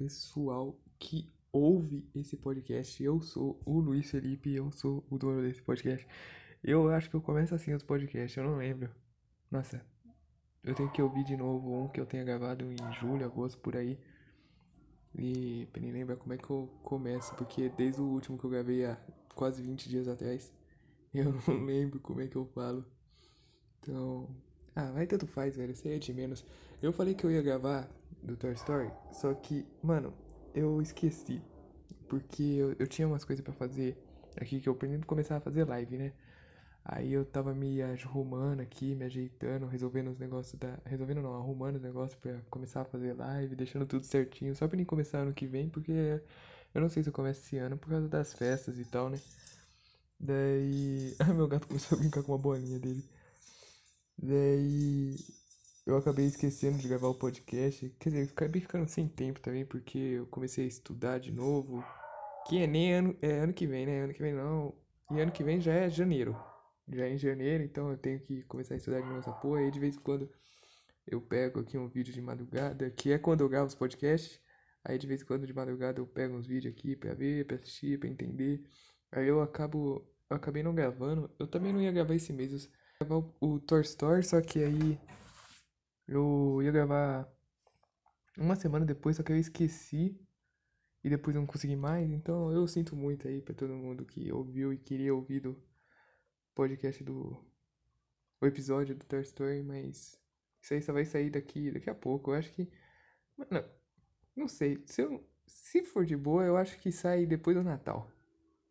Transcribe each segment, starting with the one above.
pessoal que ouve esse podcast. Eu sou o Luiz Felipe, eu sou o dono desse podcast. Eu acho que eu começo assim os podcasts, eu não lembro. Nossa, eu tenho que ouvir de novo um que eu tenha gravado em julho, agosto, por aí. E pra nem lembrar como é que eu começo, porque desde o último que eu gravei há quase 20 dias atrás, eu não lembro como é que eu falo. Então, ah, vai tanto faz, velho, aí é de menos. Eu falei que eu ia gravar do Toy Story, só que, mano, eu esqueci. Porque eu, eu tinha umas coisas para fazer aqui que eu pretendo começar a fazer live, né? Aí eu tava me arrumando aqui, me ajeitando, resolvendo os negócios da. Resolvendo não, arrumando os negócios pra começar a fazer live, deixando tudo certinho, só pra nem começar ano que vem, porque eu não sei se eu começo esse ano por causa das festas e tal, né? Daí. Ai, meu gato começou a brincar com uma bolinha dele. Daí. Eu acabei esquecendo de gravar o podcast. Quer dizer, acabei ficando sem tempo também, porque eu comecei a estudar de novo. Que é nem ano, é ano que vem, né? Ano que vem não. E ano que vem já é janeiro. Já é em janeiro, então eu tenho que começar a estudar de novo essa porra. Aí de vez em quando eu pego aqui um vídeo de madrugada, que é quando eu gravo os podcasts. Aí de vez em quando de madrugada eu pego uns vídeos aqui pra ver, pra assistir, pra entender. Aí eu acabo. Eu acabei não gravando. Eu também não ia gravar esse mês. Eu ia gravar o, Toy Story, só que aí eu ia gravar uma semana depois, só que eu esqueci. E depois não consegui mais. Então eu sinto muito aí pra todo mundo que ouviu e queria ouvir do podcast do. O episódio do Toy Story, mas. Isso aí só vai sair daqui, daqui a pouco. Eu acho que. Mano, não sei. Se, eu, se for de boa, eu acho que sai depois do Natal.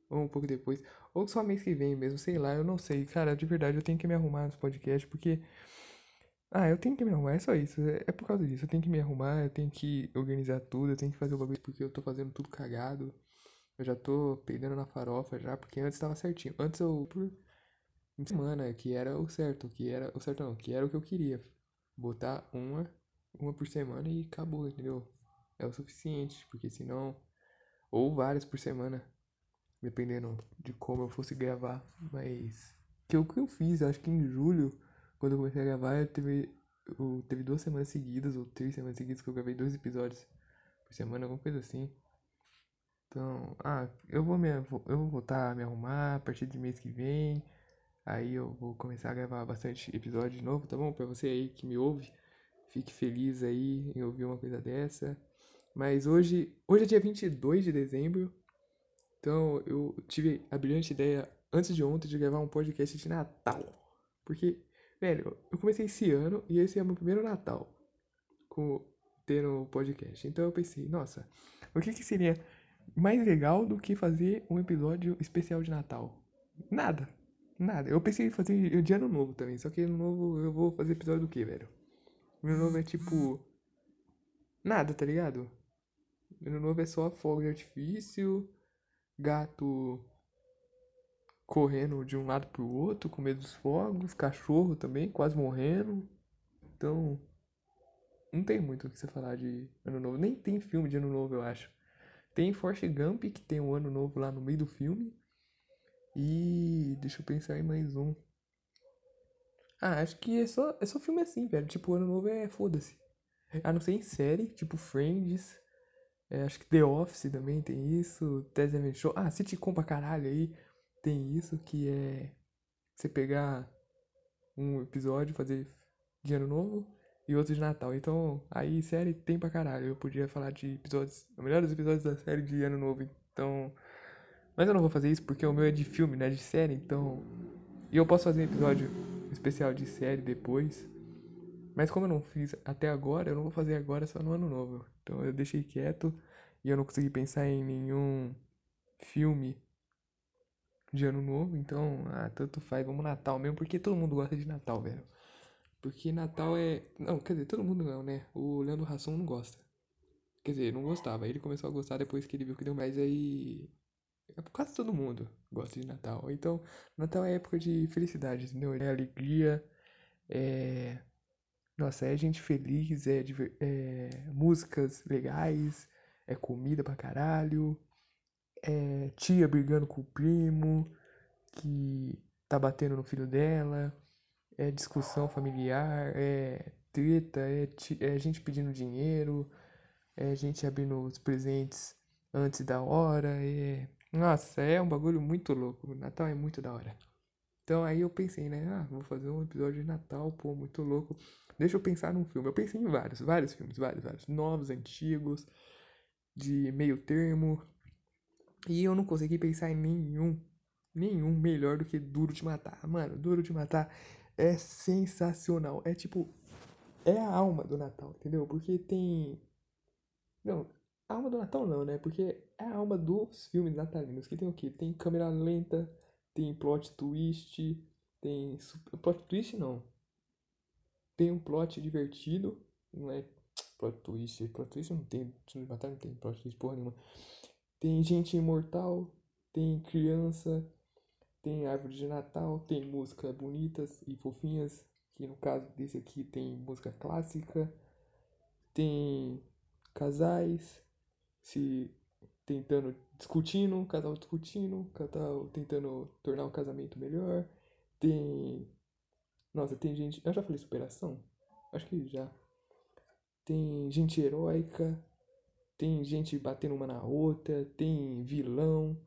Ou um pouco depois. Ou só mês que vem mesmo, sei lá, eu não sei. Cara, de verdade, eu tenho que me arrumar nos podcasts, porque. Ah, eu tenho que me arrumar, é só isso. É, é por causa disso. Eu tenho que me arrumar, eu tenho que organizar tudo, eu tenho que fazer o bagulho porque eu tô fazendo tudo cagado. Eu já tô peidando na farofa já, porque antes tava certinho. Antes eu, por semana, que era o certo, que era o certo não, que era o que eu queria. Botar uma, uma por semana e acabou, entendeu? É o suficiente, porque senão. Ou várias por semana, dependendo de como eu fosse gravar. Mas. Que é o que eu fiz, acho que em julho quando eu comecei a gravar, eu teve, eu, teve duas semanas seguidas, ou três semanas seguidas, que eu gravei dois episódios por semana, alguma coisa assim. Então, ah, eu vou, me, eu vou voltar a me arrumar a partir do mês que vem. Aí eu vou começar a gravar bastante episódio de novo, tá bom? Pra você aí que me ouve, fique feliz aí em ouvir uma coisa dessa. Mas hoje, hoje é dia 22 de dezembro. Então eu tive a brilhante ideia antes de ontem de gravar um podcast de Natal. Porque Velho, eu comecei esse ano e esse é o meu primeiro Natal com tendo podcast. Então eu pensei, nossa, o que, que seria mais legal do que fazer um episódio especial de Natal? Nada. Nada. Eu pensei em fazer de ano novo também. Só que ano novo eu vou fazer episódio do que, velho? Ano novo é tipo. Nada, tá ligado? Ano novo é só fogo de artifício, gato correndo de um lado pro outro, com medo dos fogos, cachorro também, quase morrendo. Então, não tem muito o que você falar de Ano Novo. Nem tem filme de Ano Novo, eu acho. Tem Forrest Gump, que tem um Ano Novo lá no meio do filme. E deixa eu pensar em mais um. Ah, acho que é só, é só filme assim, velho. Tipo, Ano Novo é foda-se. A não ser em série, tipo Friends. É, acho que The Office também tem isso. Tess Show. Ah, sitcom pra caralho aí tem isso que é você pegar um episódio, fazer de ano novo e outro de Natal. Então, aí série tem pra caralho. Eu podia falar de episódios, os melhores episódios da série de ano novo. Então, mas eu não vou fazer isso porque o meu é de filme, né, de série, então e eu posso fazer episódio especial de série depois. Mas como eu não fiz até agora, eu não vou fazer agora só no ano novo. Então eu deixei quieto e eu não consegui pensar em nenhum filme de ano novo, então, ah, tanto faz, vamos Natal mesmo, porque todo mundo gosta de Natal, velho. Porque Natal é. Não, quer dizer, todo mundo não, né? O Leandro Rasson não gosta. Quer dizer, não gostava. Ele começou a gostar depois que ele viu que deu mais aí. É quase todo mundo gosta de Natal. Então, Natal é época de felicidade, entendeu? É alegria, é. Nossa, é gente feliz, é, é músicas legais, é comida pra caralho, é tia brigando com o primo, que tá batendo no filho dela, é discussão familiar, é treta, é, é gente pedindo dinheiro, é gente abrindo os presentes antes da hora. É... Nossa, é um bagulho muito louco. O Natal é muito da hora. Então aí eu pensei, né? Ah, vou fazer um episódio de Natal, pô, muito louco. Deixa eu pensar num filme. Eu pensei em vários, vários filmes, vários, vários. Novos, antigos, de meio termo. E eu não consegui pensar em nenhum, nenhum melhor do que Duro de Matar. Mano, Duro de Matar é sensacional. É tipo, é a alma do Natal, entendeu? Porque tem. Não, a alma do Natal não, né? Porque é a alma dos filmes natalinos. Que tem o quê? Tem câmera lenta tem plot twist, tem. Plot twist não. Tem um plot divertido, não é plot twist. Plot twist não tem. de Matar não tem plot twist porra nenhuma. Tem gente imortal, tem criança, tem árvore de Natal, tem músicas bonitas e fofinhas. Que no caso desse aqui tem música clássica, tem casais se tentando, discutindo, casal discutindo, casal tentando tornar o casamento melhor. Tem. Nossa, tem gente. Eu já falei superação? Acho que já. Tem gente heróica. Tem gente batendo uma na outra. Tem vilão.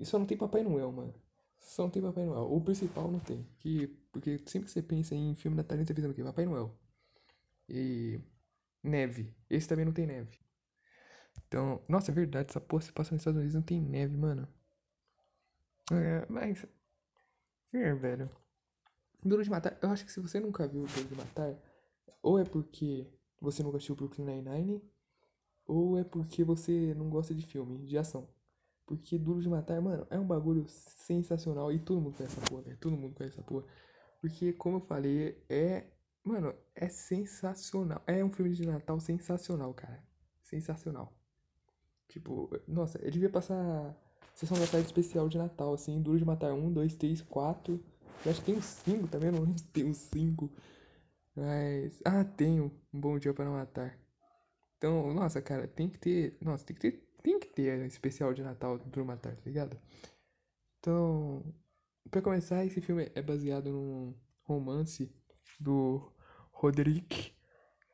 E só não tem Papai Noel, mano. Só não tem Papai Noel. O principal não tem. Que, porque sempre que você pensa em filme natalino, você pensa no quê? Papai Noel. E. Neve. Esse também não tem neve. Então, nossa, é verdade, essa porra se passa nos Estados Unidos não tem neve, mano. É, mas. É, velho. Duro de Matar, eu acho que se você nunca viu Duro de Matar, ou é porque você nunca assistiu Brooklyn Nine-Nine, ou é porque você não gosta de filme, de ação. Porque Duro de Matar, mano, é um bagulho sensacional e todo mundo conhece essa porra, velho. Todo mundo conhece essa porra. Porque, como eu falei, é. Mano, é sensacional. É um filme de Natal sensacional, cara. Sensacional. Tipo, nossa, eu devia passar sessão da tarde especial de Natal, assim, Duro de Matar um, dois, três, quatro. Eu acho que tem uns cinco também, não lembro se tem uns cinco. Mas. Ah, tenho. Um bom dia para matar. Então, nossa, cara, tem que ter. Nossa, tem que ter. Tem que ter especial de Natal do Matar, tá ligado? Então. Pra começar, esse filme é baseado num romance do Roderick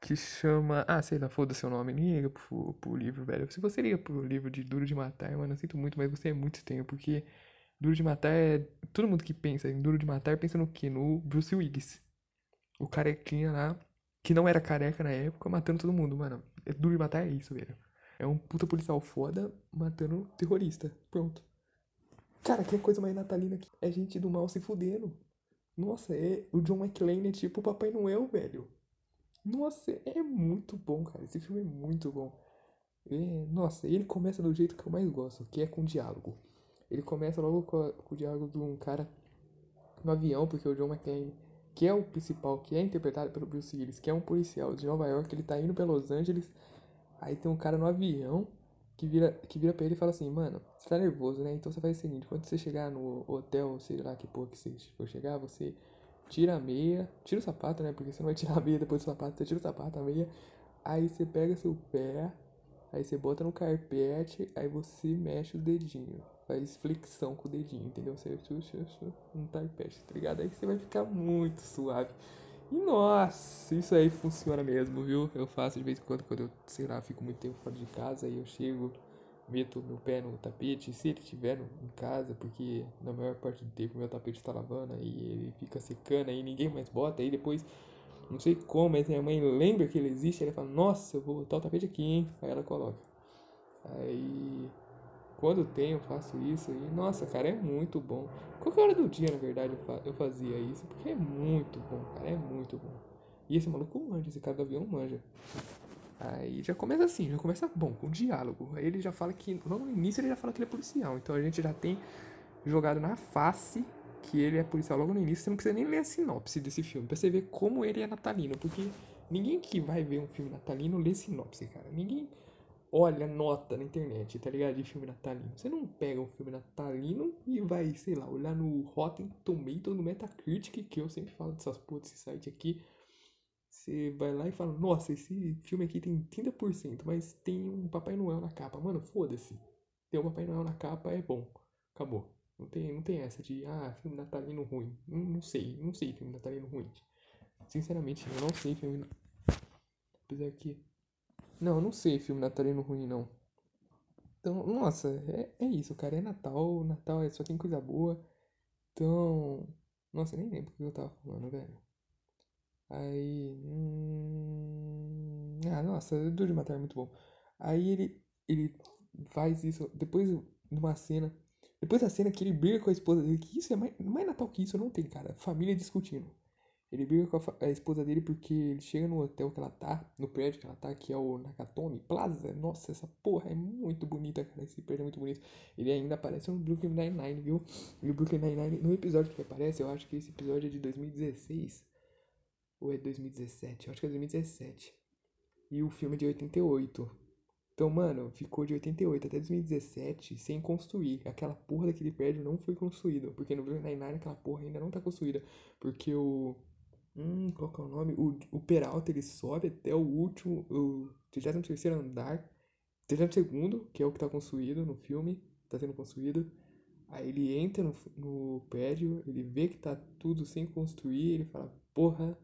que chama. Ah, sei lá, foda-se o nome, nem liga pro, pro livro, velho. Se você liga pro livro de Duro de Matar, mano, eu sinto muito, mas você é muito estranho, porque Duro de Matar é. Todo mundo que pensa em Duro de Matar pensa no quê? No Bruce Willis. O carequinha lá, que não era careca na época, matando todo mundo, mano. É Duro de Matar é isso, velho. É um puta policial foda matando terrorista. Pronto. Cara, que coisa mais natalina aqui. É gente do mal se fudendo. Nossa, é. O John McClane é tipo o Papai Noel, velho. Nossa, é muito bom, cara. Esse filme é muito bom. É, nossa, ele começa do jeito que eu mais gosto, que é com diálogo. Ele começa logo com, a, com o diálogo de um cara no avião, porque o John McClane, que é o principal, que é interpretado pelo Bruce Willis, que é um policial de Nova York, ele tá indo pra Los Angeles. Aí tem um cara no avião que vira, que vira pra ele e fala assim, mano, você tá nervoso, né? Então você faz o seguinte, quando você chegar no hotel, sei lá que porra que você for chegar, você tira a meia, tira o sapato, né? Porque você não vai tirar a meia depois do sapato, você tira o sapato, a meia. Aí você pega seu pé, aí você bota no carpete, aí você mexe o dedinho. Faz flexão com o dedinho, entendeu? Você no carpete, tá ligado? Aí você vai ficar muito suave. E nossa, isso aí funciona mesmo, viu? Eu faço de vez em quando, quando eu, sei lá, fico muito tempo fora de casa, aí eu chego meto meu pé no tapete, se ele estiver em casa, porque na maior parte do tempo meu tapete está lavando e ele fica secando aí ninguém mais bota, aí depois não sei como, mas minha mãe lembra que ele existe, ela fala, nossa, eu vou botar o tapete aqui, hein? Aí ela coloca. Aí quando tenho, faço isso e nossa, cara, é muito bom. Qualquer hora do dia, na verdade, eu fazia isso, porque é muito bom, cara, é muito bom. E esse maluco manja, esse cara do avião manja. Aí já começa assim, já começa bom, com diálogo. Aí ele já fala que, logo no início ele já fala que ele é policial. Então a gente já tem jogado na face que ele é policial logo no início. Você não precisa nem ler a sinopse desse filme, pra você ver como ele é natalino. Porque ninguém que vai ver um filme natalino lê sinopse, cara. Ninguém olha nota na internet, tá ligado? De filme natalino. Você não pega um filme natalino e vai, sei lá, olhar no Rotten Tomatoes, no Metacritic, que eu sempre falo dessas porra desse site aqui você vai lá e fala, nossa, esse filme aqui tem 30%, mas tem um Papai Noel na capa. Mano, foda-se. Tem um Papai Noel na capa, é bom. Acabou. Não tem, não tem essa de, ah, filme natalino ruim. Não, não sei, não sei filme natalino ruim. Sinceramente, eu não sei filme. Apesar que. Não, não sei filme natalino ruim, não. Então, nossa, é, é isso, cara. É Natal, Natal é, só tem coisa boa. Então, nossa, nem lembro o que eu tava falando, velho. Aí, hum... ah, nossa, Duro de Matar é muito bom. Aí ele, ele faz isso, depois de uma cena, depois da cena que ele briga com a esposa dele, que isso é mais, mais Natal que isso, não tem, cara. Família discutindo. Ele briga com a, a, esposa dele porque ele chega no hotel que ela tá, no prédio que ela tá, que é o Nakatomi Plaza. Nossa, essa porra é muito bonita, cara. Esse prédio é muito bonito. Ele ainda aparece no Brooklyn Nine-Nine, viu? E o Brooklyn Nine-Nine, no episódio que aparece, eu acho que esse episódio é de 2016. Ou é 2017? Eu acho que é 2017. E o filme é de 88. Então, mano, ficou de 88 até 2017 sem construir. Aquela porra daquele prédio não foi construído. Porque no Brooklyn Nine-Nine aquela porra ainda não tá construída. Porque o Hum, qual que é o nome? O, o Peralta ele sobe até o último, o 33 andar, 32, que é o que tá construído no filme, tá sendo construído. Aí ele entra no, no prédio, ele vê que tá tudo sem construir, ele fala, porra,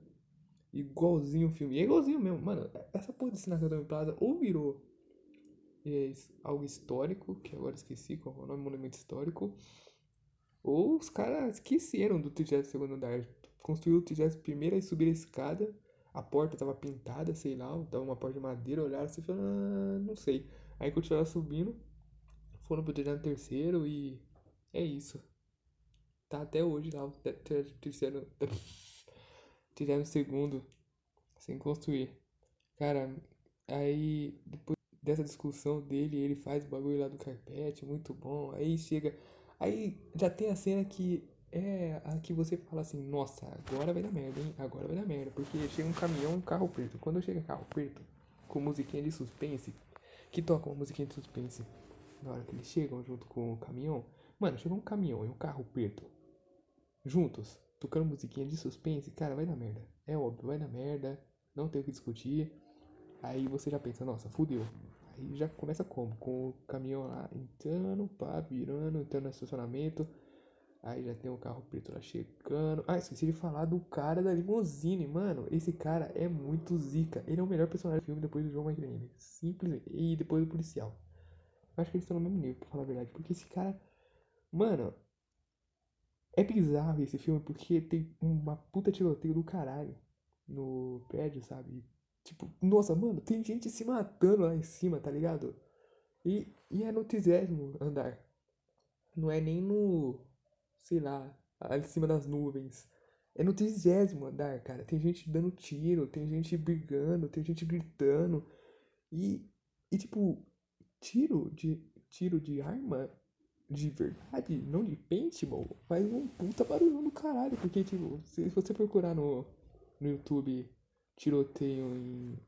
igualzinho o filme. E é igualzinho mesmo, mano. Essa porra desse Nakatomi Plaza ou virou é, algo histórico, que agora esqueci qual é o nome, monumento histórico, ou os caras esqueceram do 32 andar construiu o 31 e subir a escada. A porta tava pintada, sei lá, tava uma porta de madeira, olharam assim e falaram, ah, não sei. Aí continuaram subindo, foram pro 33 e é isso. Tá até hoje lá, o terceiro. Tiveram segundo sem construir. Cara, aí depois dessa discussão dele, ele faz o bagulho lá do carpete, muito bom. Aí chega. Aí já tem a cena que é a que você fala assim, nossa, agora vai dar merda, hein? Agora vai dar merda. Porque chega um caminhão, um carro preto. Quando chega carro preto, com musiquinha de suspense, que toca uma musiquinha de suspense, na hora que eles chegam junto com o caminhão, mano, chega um caminhão e um carro preto, juntos, tocando musiquinha de suspense, cara, vai dar merda. É óbvio, vai dar merda, não tem o que discutir. Aí você já pensa, nossa, fudeu. Aí já começa como? Com o caminhão lá entrando, pá, virando, entrando no estacionamento Aí já tem o carro preto lá chegando. Ah, esqueci de falar do cara da limousine, mano. Esse cara é muito zica. Ele é o melhor personagem do filme depois do João McClane. Simplesmente. E depois do policial. Acho que eles estão no mesmo nível, pra falar a verdade. Porque esse cara. Mano. É bizarro esse filme porque tem uma puta tiroteio do caralho no prédio, sabe? Tipo, nossa, mano, tem gente se matando lá em cima, tá ligado? E, e é no trigésimo andar. Não é nem no sei lá, ali em cima das nuvens. É no trigésimo andar, cara. Tem gente dando tiro, tem gente brigando, tem gente gritando. E, e tipo, tiro de, tiro de arma de verdade, não de paintball, faz um puta barulho do caralho. Porque, tipo, se você procurar no, no YouTube tiroteio em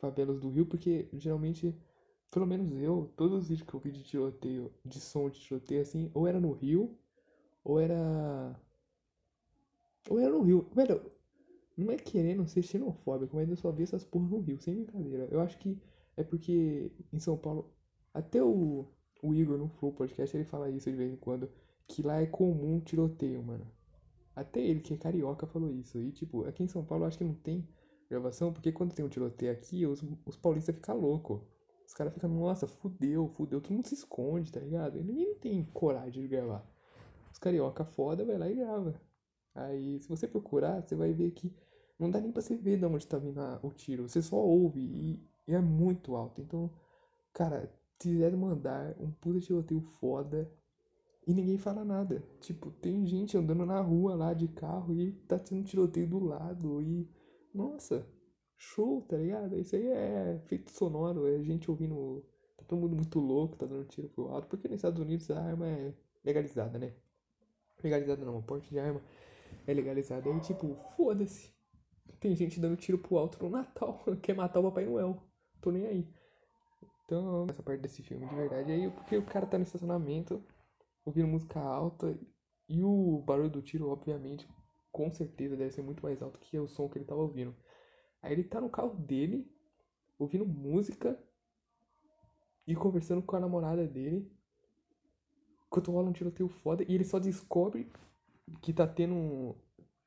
favelas do Rio, porque geralmente, pelo menos eu, todos os vídeos que eu vi de tiroteio, de som de tiroteio assim, ou era no Rio, ou era. Ou era no Rio. Velho, não é querendo ser xenofóbico, mas eu só vi essas porra no Rio, sem brincadeira. Eu acho que é porque em São Paulo. Até o, o Igor no Flow Podcast ele fala isso de vez em quando. Que lá é comum tiroteio, mano. Até ele, que é carioca, falou isso. E tipo, aqui em São Paulo acho que não tem gravação, porque quando tem um tiroteio aqui, os, os paulistas ficam loucos. Os caras ficam, nossa, fudeu, fudeu, todo mundo se esconde, tá ligado? E ninguém tem coragem de gravar. Os carioca foda vai lá e grava. Aí, se você procurar, você vai ver que não dá nem pra você ver de onde tá vindo a, o tiro. Você só ouve e, e, é muito alto. Então, cara, quiser mandar um puta tiroteio foda e ninguém fala nada. Tipo, tem gente andando na rua lá de carro e tá tendo tiroteio do lado e. Nossa, show, tá ligado? Isso aí é feito sonoro, é gente ouvindo. Tá todo mundo muito louco, tá dando tiro pro alto, porque nos Estados Unidos a arma é legalizada, né? Legalizado não, o porte de arma é legalizado. Aí, tipo, foda-se. Tem gente dando tiro pro alto no Natal. Quer matar o Papai Noel. Tô nem aí. Então, essa parte desse filme, de verdade. Aí, porque o cara tá no estacionamento, ouvindo música alta. E o barulho do tiro, obviamente, com certeza deve ser muito mais alto que o som que ele tava ouvindo. Aí ele tá no carro dele, ouvindo música e conversando com a namorada dele. Rola um tiroteio foda e ele só descobre que tá tendo.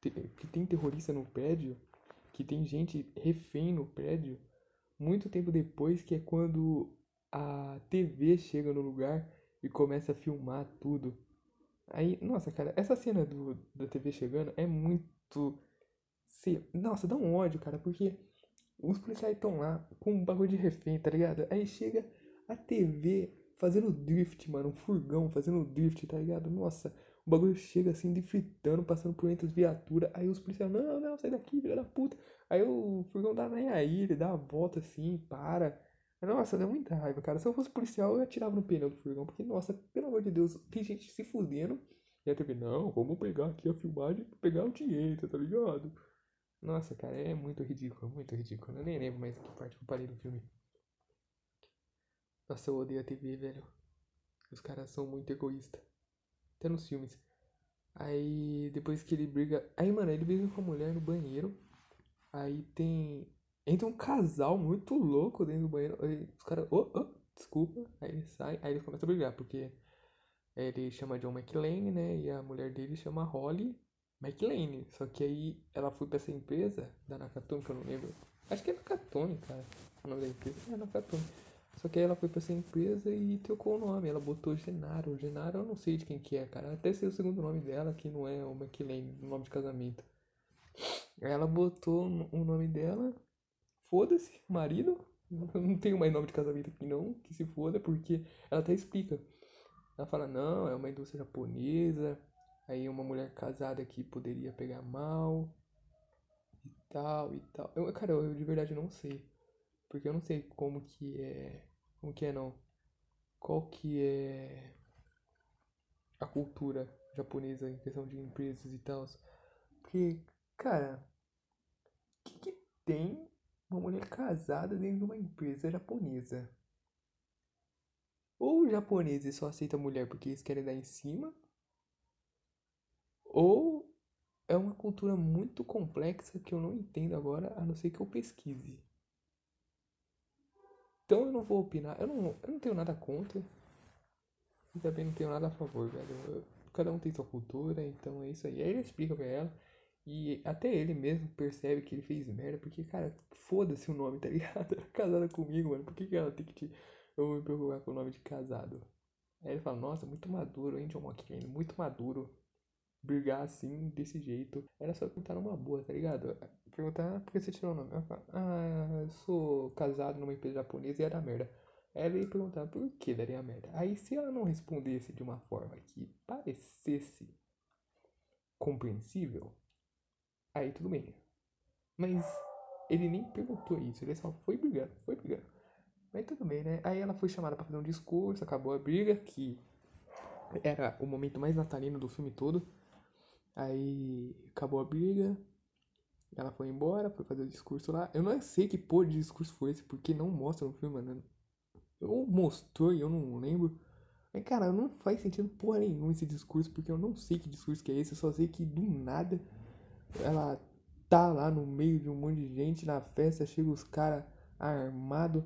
que tem terrorista no prédio, que tem gente refém no prédio, muito tempo depois, que é quando a TV chega no lugar e começa a filmar tudo. Aí, nossa, cara, essa cena do, da TV chegando é muito. Sei, nossa, dá um ódio, cara, porque os policiais estão lá com um bagulho de refém, tá ligado? Aí chega a TV fazendo drift, mano, um furgão fazendo drift, tá ligado? Nossa, o bagulho chega assim, fritando, passando por entre as viaturas. Aí os policiais, não, não, sai daqui, filha da puta. Aí o furgão dá nem aí, ele dá a volta assim, para. Nossa, dá muita raiva, cara. Se eu fosse policial, eu atirava no pneu do furgão. Porque, nossa, pelo amor de Deus, tem gente se fudendo. E a TV, não, vamos pegar aqui a filmagem pra pegar o dinheiro, tá ligado? Nossa, cara, é muito ridículo, muito ridículo. Eu nem lembro mais que parte que eu parei do filme. Nossa, eu odeio a TV, velho. Os caras são muito egoístas. Até nos filmes. Aí, depois que ele briga. Aí, mano, ele briga com a mulher no banheiro. Aí tem. Entra um casal muito louco dentro do banheiro. Aí os caras. Oh, oh, desculpa. Aí ele sai. Aí ele começa a brigar. Porque ele chama John McClane, né? E a mulher dele chama Holly McLean. Só que aí ela foi pra essa empresa da Nakatomi, que eu não lembro. Acho que é Nakatomi, cara. O nome da empresa é Nakatomi. Só que aí ela foi pra essa empresa e trocou o nome. Ela botou Genaro. Genaro eu não sei de quem que é, cara. Até sei o segundo nome dela, que não é o McLean, o nome de casamento. Ela botou o nome dela. Foda-se, marido. Não tenho mais nome de casamento aqui não, que se foda, porque ela até explica. Ela fala, não, é uma indústria japonesa, Aí uma mulher casada que poderia pegar mal e tal e tal. Eu, cara, eu de verdade não sei. Porque eu não sei como que é. Como que é não? Qual que é a cultura japonesa em questão de empresas e tal. Porque, cara, o que, que tem uma mulher casada dentro de uma empresa japonesa? Ou os japoneses só aceitam mulher porque eles querem dar em cima, ou é uma cultura muito complexa que eu não entendo agora, a não ser que eu pesquise. Então eu não vou opinar. Eu não, eu não tenho nada contra. E também não tenho nada a favor, velho. Eu, cada um tem sua cultura, então é isso aí. Aí ele explica pra ela. E até ele mesmo percebe que ele fez merda. Porque, cara, foda-se o nome, tá ligado? Casada comigo, mano. Por que, que ela tem que te. Eu vou me preocupar com o nome de casado? Aí ele fala, nossa, muito maduro, hein, John McCain? Muito maduro brigar assim, desse jeito. Era só perguntar numa boa, tá ligado? Perguntar por que você tirou o nome. Ela fala, ah, eu sou casado numa empresa japonesa e era merda. Ela ia perguntar por que daria merda. Aí se ela não respondesse de uma forma que parecesse compreensível, aí tudo bem. Mas ele nem perguntou isso, ele só foi brigando, foi brigando. Mas tudo bem, né? Aí ela foi chamada para fazer um discurso, acabou a briga, que era o momento mais natalino do filme todo. Aí acabou a briga. Ela foi embora, foi fazer o discurso lá. Eu não sei que porra de discurso foi esse, porque não mostra no filme, mano. Ou mostrou e eu não lembro. Mas, cara, não faz sentido porra nenhuma esse discurso, porque eu não sei que discurso que é esse. Eu só sei que do nada ela tá lá no meio de um monte de gente na festa, chega os caras armados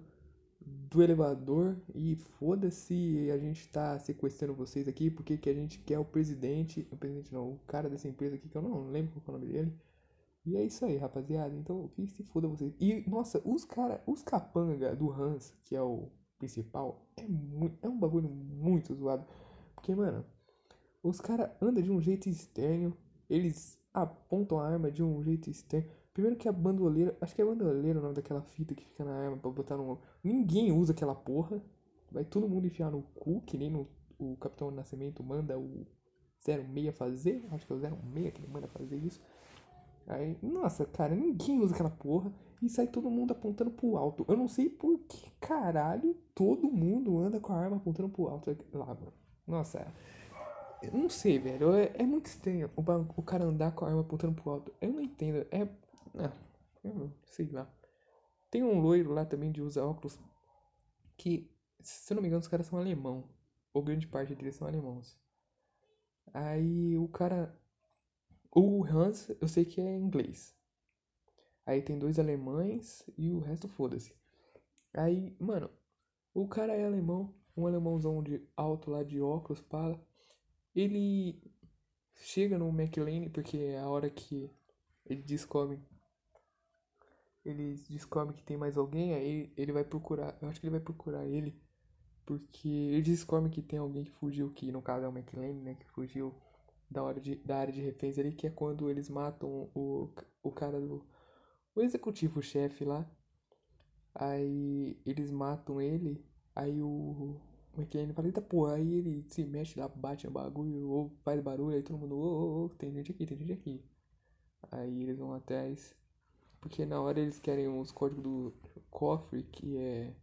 do elevador e foda-se, a gente tá sequestrando vocês aqui porque que a gente quer o presidente, o presidente não, o cara dessa empresa aqui que eu não lembro qual é o nome dele. E é isso aí, rapaziada. Então, que se foda vocês. E, nossa, os cara, os capanga do Hans, que é o principal, é, muito, é um bagulho muito zoado. Porque, mano, os caras andam de um jeito estranho, eles apontam a arma de um jeito estranho. Primeiro que a bandoleira. Acho que é bandoleira o nome daquela fita que fica na arma pra botar no. Ninguém usa aquela porra. Vai todo mundo enfiar no cu, que nem no, o Capitão Nascimento manda o 06 fazer. Acho que é o 06 que ele manda fazer isso. Aí, nossa, cara, ninguém usa aquela porra. E sai todo mundo apontando pro alto. Eu não sei por que caralho todo mundo anda com a arma apontando pro alto lá, mano. Nossa, eu não sei, velho. É, é muito estranho o, o cara andar com a arma apontando pro alto. Eu não entendo. É ah, sei lá. Tem um loiro lá também de usa óculos que, se eu não me engano, os caras são alemão. Ou grande parte deles são alemãos. Aí o cara. O Hans, eu sei que é inglês. Aí tem dois alemães e o resto foda-se. Aí, mano, o cara é alemão, um alemãozão de alto lá de óculos, pala. Ele chega no McLean porque é a hora que ele descobre eles descobrem que tem mais alguém, aí ele vai procurar. Eu acho que ele vai procurar ele. Porque eles descobrem que tem alguém que fugiu, que no caso é o McLean, né? Que fugiu da, hora de, da área de reféns ali, que é quando eles matam o, o cara do. O executivo-chefe lá. Aí eles matam ele. Aí o McLean fala, eita porra, aí ele se mexe lá, bate no bagulho, ou faz barulho, aí todo mundo, ô, ô, ô, tem gente aqui, tem gente aqui. Aí eles vão atrás. Porque na hora eles querem os códigos do cofre, que é.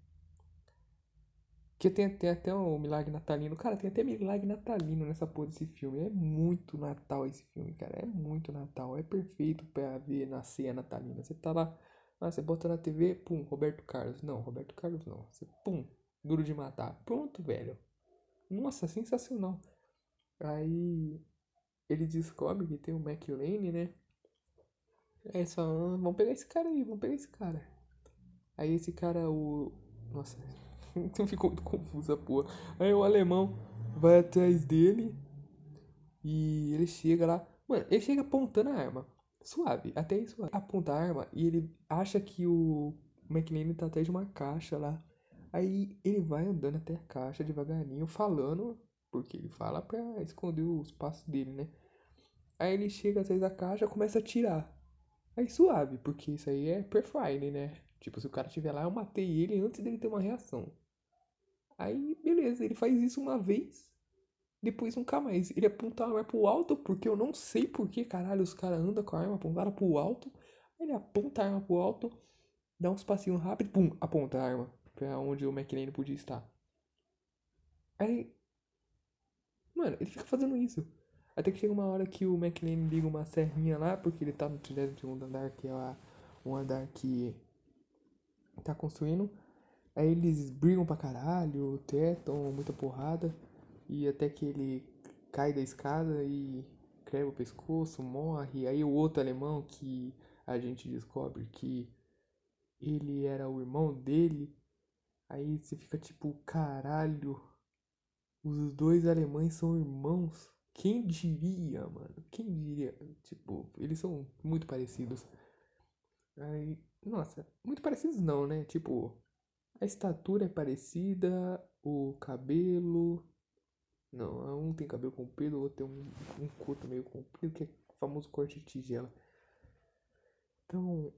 Que tem, tem até um milagre natalino. Cara, tem até milagre natalino nessa porra desse filme. É muito Natal esse filme, cara. É muito Natal. É perfeito pra ver na ceia natalina. Você tá lá, ah, você bota na TV, pum, Roberto Carlos. Não, Roberto Carlos não. Você, pum, Duro de Matar. Pronto, velho. Nossa, sensacional. Aí ele descobre que tem o McLean, né? É só, ah, vamos pegar esse cara aí, vamos pegar esse cara. Aí esse cara, o. Nossa, ficou muito confusa, porra. Aí o alemão vai atrás dele e ele chega lá. Mano, ele chega apontando a arma. Suave, até isso. Aponta a arma e ele acha que o McLean tá atrás de uma caixa lá. Aí ele vai andando até a caixa devagarinho, falando, porque ele fala pra esconder os passos dele, né? Aí ele chega atrás da caixa começa a tirar. Aí suave, porque isso aí é perfine, né? Tipo, se o cara estiver lá, eu matei ele antes dele ter uma reação. Aí, beleza, ele faz isso uma vez, depois nunca mais. Ele aponta a arma pro alto, porque eu não sei por que caralho os caras andam com a arma apontada pro alto. Ele aponta a arma pro alto, dá uns passinhos rápidos, pum, aponta a arma pra onde o McLean podia estar. Aí. Mano, ele fica fazendo isso. Até que chega uma hora que o McLean liga uma serrinha lá, porque ele tá no 32 andar, que é a, um andar que tá construindo. Aí eles brigam pra caralho, tetam, muita porrada. E até que ele cai da escada e quebra o pescoço, morre. Aí o outro alemão que a gente descobre que ele era o irmão dele. Aí você fica tipo, caralho, os dois alemães são irmãos. Quem diria, mano? Quem diria? Tipo, eles são muito parecidos. Aí, nossa, muito parecidos não, né? Tipo, a estatura é parecida, o cabelo. Não, um tem cabelo comprido, o outro tem um, um curto meio comprido, que é o famoso corte de tigela. Então,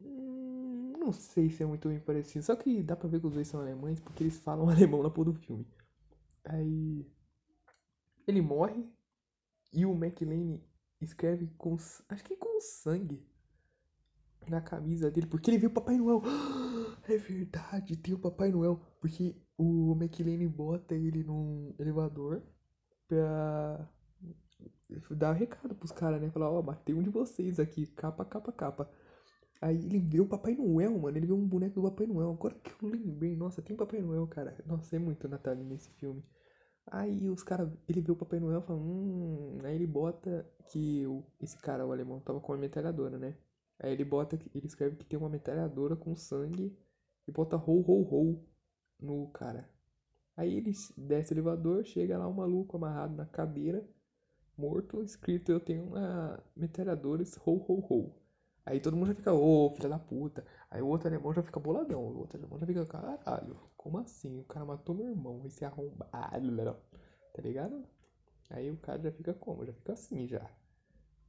hum, não sei se é muito bem parecido. Só que dá pra ver que os dois são alemães porque eles falam alemão na porra do filme. Aí ele morre e o McLean escreve com. Acho que com sangue na camisa dele, porque ele viu o Papai Noel. É verdade, tem o Papai Noel. Porque o McLean bota ele num elevador pra dar recado pros caras, né? Falar, ó, oh, matei um de vocês aqui, capa, capa, capa. Aí ele vê o Papai Noel, mano. Ele vê um boneco do Papai Noel. Agora que eu lembrei, nossa, tem Papai Noel, cara. Nossa, é muito Natal nesse filme. Aí os caras, ele vê o Papai Noel e fala, hum. Aí ele bota que o, esse cara, o alemão, tava com uma metralhadora, né? Aí ele bota, ele escreve que tem uma metralhadora com sangue e bota ho ho ho no cara. Aí ele desce o elevador, chega lá um maluco amarrado na cadeira, morto, escrito eu tenho uma metralhadora ho ho ho. Aí todo mundo já fica, ô, oh, filha da puta. Aí o outro alemão já fica boladão. O outro alemão já fica, caralho, como assim? O cara matou meu irmão, esse arrombado, tá ligado? Aí o cara já fica como? Já fica assim já.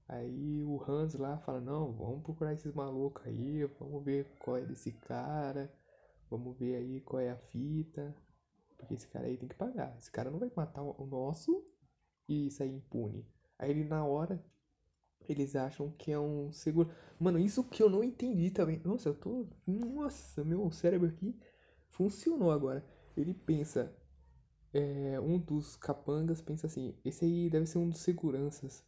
Aí o Hans lá fala, não, vamos procurar esses malucos aí, vamos ver qual é desse cara, vamos ver aí qual é a fita. Porque esse cara aí tem que pagar. Esse cara não vai matar o nosso e sair impune. Aí ele na hora eles acham que é um seguro. Mano, isso que eu não entendi também. Nossa, eu tô. Nossa, meu cérebro aqui funcionou agora. Ele pensa. É, um dos capangas pensa assim: esse aí deve ser um dos seguranças.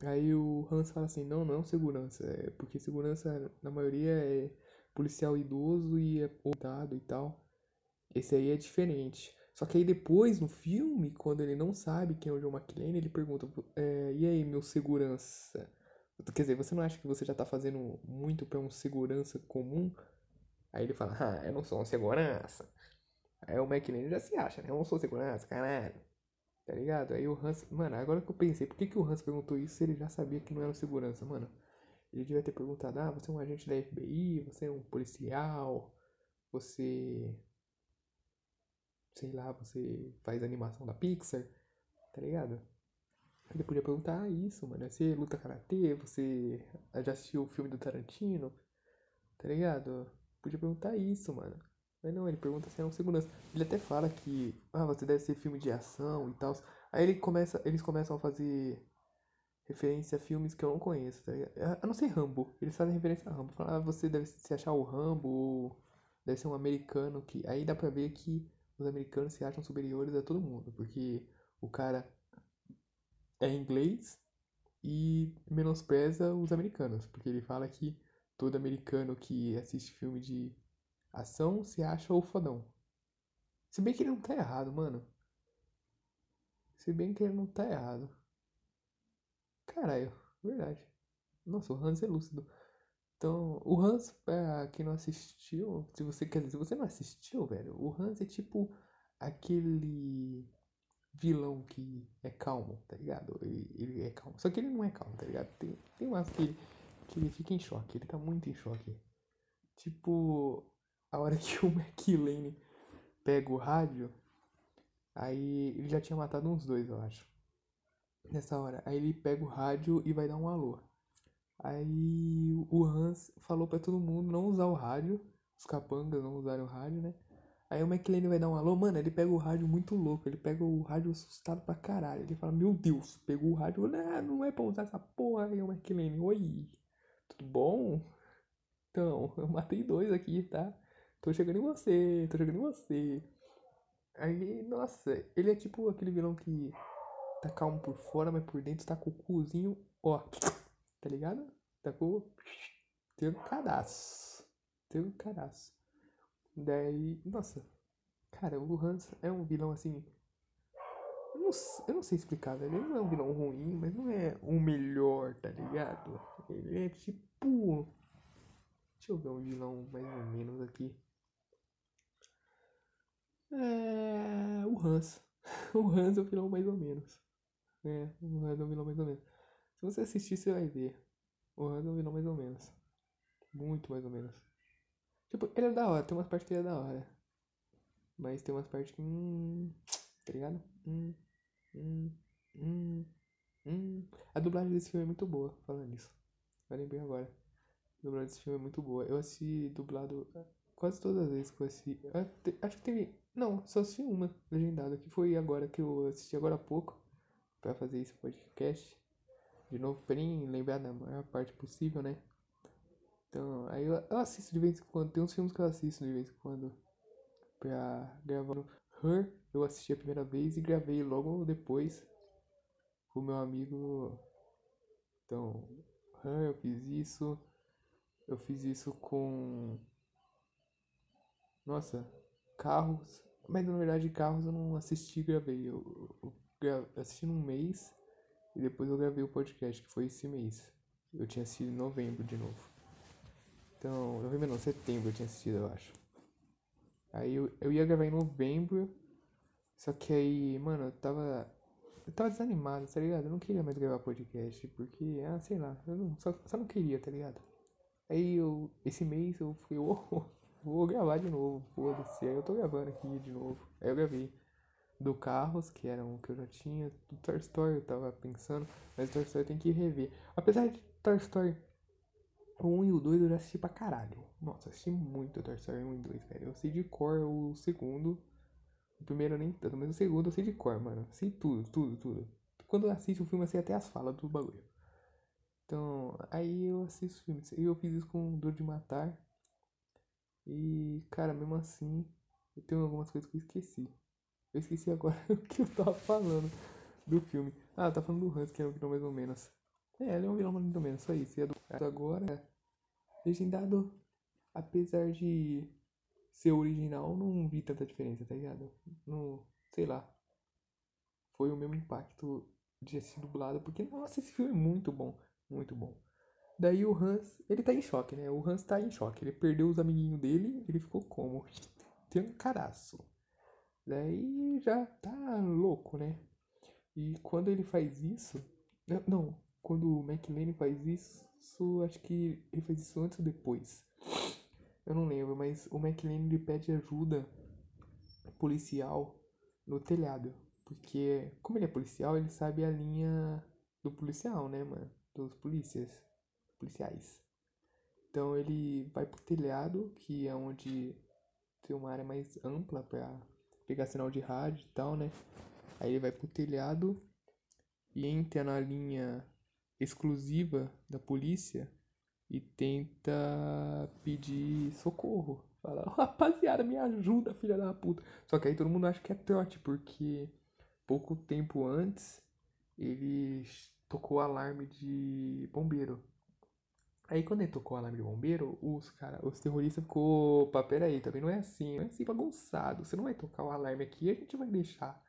Aí o Hans fala assim: não, não é um segurança. É porque segurança, na maioria, é policial idoso e é podado e tal. Esse aí é diferente. Só que aí depois, no filme, quando ele não sabe quem é o John McClane, ele pergunta, é, e aí, meu segurança? Quer dizer, você não acha que você já tá fazendo muito pra um segurança comum? Aí ele fala, ah, eu não sou um segurança. Aí o McLean já se acha, né? Eu não sou segurança, caralho. Tá ligado? Aí o Hans. Mano, agora que eu pensei, por que, que o Hans perguntou isso se ele já sabia que não era um segurança, mano? Ele devia ter perguntado, ah, você é um agente da FBI, você é um policial, você. Sei lá, você faz animação da Pixar, tá ligado? Ele podia perguntar isso, mano. Você luta karatê, você já assistiu o filme do Tarantino, tá ligado? Podia perguntar isso, mano. Mas não, ele pergunta se é um segurança. Ele até fala que, ah, você deve ser filme de ação e tal. Aí ele começa, eles começam a fazer referência a filmes que eu não conheço, tá ligado? A não ser Rambo. Eles fazem referência a Rambo. Falam, ah, você deve se achar o Rambo, ou deve ser um americano que. Aí dá pra ver que os americanos se acham superiores a todo mundo. Porque o cara é inglês e menospreza os americanos. Porque ele fala que todo americano que assiste filme de ação se acha o fodão. Se bem que ele não tá errado, mano. Se bem que ele não tá errado. Caralho, verdade. Nossa, o Hans é lúcido. Então, o Hans, pra quem não assistiu, se você quer dizer, se você não assistiu, velho, o Hans é tipo aquele vilão que é calmo, tá ligado? Ele, ele é calmo. Só que ele não é calmo, tá ligado? Tem, tem umas que ele, que ele fica em choque, ele tá muito em choque. Tipo, a hora que o McLean pega o rádio, aí ele já tinha matado uns dois, eu acho. Nessa hora. Aí ele pega o rádio e vai dar um alô. Aí o Hans falou para todo mundo não usar o rádio. Os capangas não usaram o rádio, né? Aí o McLean vai dar um alô, mano, ele pega o rádio muito louco, ele pega o rádio assustado pra caralho. Ele fala, meu Deus, pegou o rádio, ah, não é pra usar essa porra. Aí o McLean, oi, tudo bom? Então, eu matei dois aqui, tá? Tô chegando em você, tô chegando em você. Aí, nossa, ele é tipo aquele vilão que tá calmo por fora, mas por dentro tá com o cuzinho, ó, tá ligado? Tá com. Tem um cadastro. Tem um cadastro. Daí, nossa, cara, o Hans é um vilão assim. Eu não, eu não sei explicar, velho. Ele não é um vilão ruim, mas não é o melhor, tá ligado? Ele é tipo. Deixa eu ver um vilão mais ou menos aqui. É. O Hans. O Hans é o vilão mais ou menos. É, o Hans é o vilão mais ou menos. Se você assistir, você vai ver. O o vilão mais ou menos. Muito mais ou menos. Tipo, ele é da hora, tem umas partes que ele é da hora. Mas tem umas partes que. Hum, tá ligado? Hum, hum, hum, hum. A dublagem desse filme é muito boa, falando nisso. Eu lembrei agora. A dublagem desse filme é muito boa. Eu assisti dublado quase todas as vezes que eu assisti. Acho que teve. Não, só assisti uma legendada, que foi agora que eu assisti agora há pouco. Pra fazer esse podcast. De novo, pra lembrar da maior parte possível, né? Então, aí eu, eu, assisto de vez em quando. Tem uns filmes que eu assisto de vez em quando. Pra gravar no Her, eu assisti a primeira vez e gravei logo depois com meu amigo. Então, Her, eu fiz isso. Eu fiz isso com. Nossa, carros. Mas na verdade, carros eu não assisti e gravei. Eu, eu, eu assisti num mês e depois eu gravei o podcast, que foi esse mês. Eu tinha assistido em novembro de novo. Então, novembro não, setembro eu tinha assistido, eu acho. Aí eu, eu ia gravar em novembro, só que aí, mano, eu tava. Eu tava desanimado, tá ligado? Eu não queria mais gravar podcast, porque, ah, sei lá, eu não, só, só não queria, tá ligado? Aí eu, esse mês eu fui, oh, vou gravar de novo, foda-se. Aí eu tô gravando aqui de novo. Aí eu gravei do Carros, que era um que eu já tinha, do Toy Story eu tava pensando, mas Toy Story tem que rever. Apesar de Toy Story o 1 e o 2 eu já assisti pra caralho. Nossa, assisti muito Toy Story 1 e 2, velho. Eu sei de cor o segundo. O primeiro nem tanto, mas o segundo eu sei de cor, mano. Sei tudo, tudo, tudo. Quando eu assisto o filme, eu sei até as falas do bagulho. Então, aí eu assisto filmes. E eu fiz isso com Dor de Matar. E, cara, mesmo assim, eu tenho algumas coisas que eu esqueci. Eu esqueci agora o que eu tava falando do filme. Ah, tava falando do Hans, que é o vilão mais ou menos. É, ele é um vilão mais ou menos, só isso. E a do agora, legendado, apesar de ser original, não vi tanta diferença, tá ligado? No, sei lá. Foi o mesmo impacto de ser dublado, porque, nossa, esse filme é muito bom, muito bom. Daí o Hans, ele tá em choque, né? O Hans tá em choque. Ele perdeu os amiguinhos dele, ele ficou como? Tem um caraço. Daí já tá louco, né? E quando ele faz isso. Não, quando o McLean faz isso, acho que ele fez isso antes ou depois. Eu não lembro, mas o McLean ele pede ajuda policial no telhado. Porque, como ele é policial, ele sabe a linha do policial, né, mano? Dos polícias. Policiais. Então ele vai pro telhado, que é onde tem uma área mais ampla pra pegar sinal de rádio e tal, né? Aí ele vai pro telhado e entra na linha exclusiva da polícia e tenta pedir socorro. Fala, rapaziada, me ajuda, filha da puta. Só que aí todo mundo acha que é trote, porque pouco tempo antes ele tocou alarme de bombeiro. Aí quando ele tocou o alarme de bombeiro, os cara, os terroristas ficou, pá, peraí, também não é assim, não é assim bagunçado. Você não vai tocar o alarme aqui, a gente vai deixar.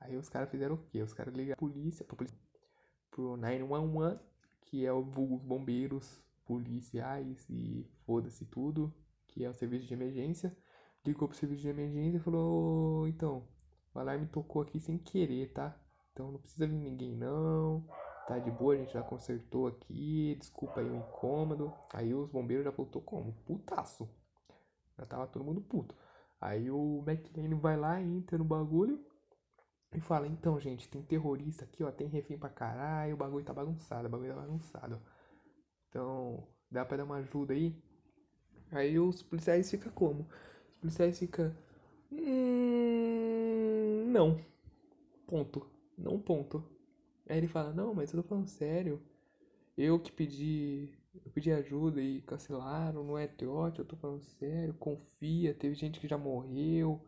Aí os caras fizeram o quê? Os caras ligaram a polícia, pra polícia, pro 911, que é o os bombeiros, policiais e foda-se tudo, que é o serviço de emergência. Ligou pro serviço de emergência e falou, então, o alarme tocou aqui sem querer, tá? Então não precisa vir ninguém não tá de boa, a gente já consertou aqui, desculpa aí o incômodo. Aí os bombeiros já voltou como? Putaço. Já tava todo mundo puto. Aí o McLean vai lá, entra no bagulho e fala, então, gente, tem terrorista aqui, ó, tem refém pra caralho, o bagulho tá bagunçado, o bagulho tá bagunçado. Então, dá pra dar uma ajuda aí? Aí os policiais ficam como? Os policiais ficam. Hum, não. Ponto. Não ponto. Aí ele fala, não, mas eu tô falando sério. Eu que pedi. Eu pedi ajuda e cancelaram, não é trote, eu tô falando sério, confia, teve gente que já morreu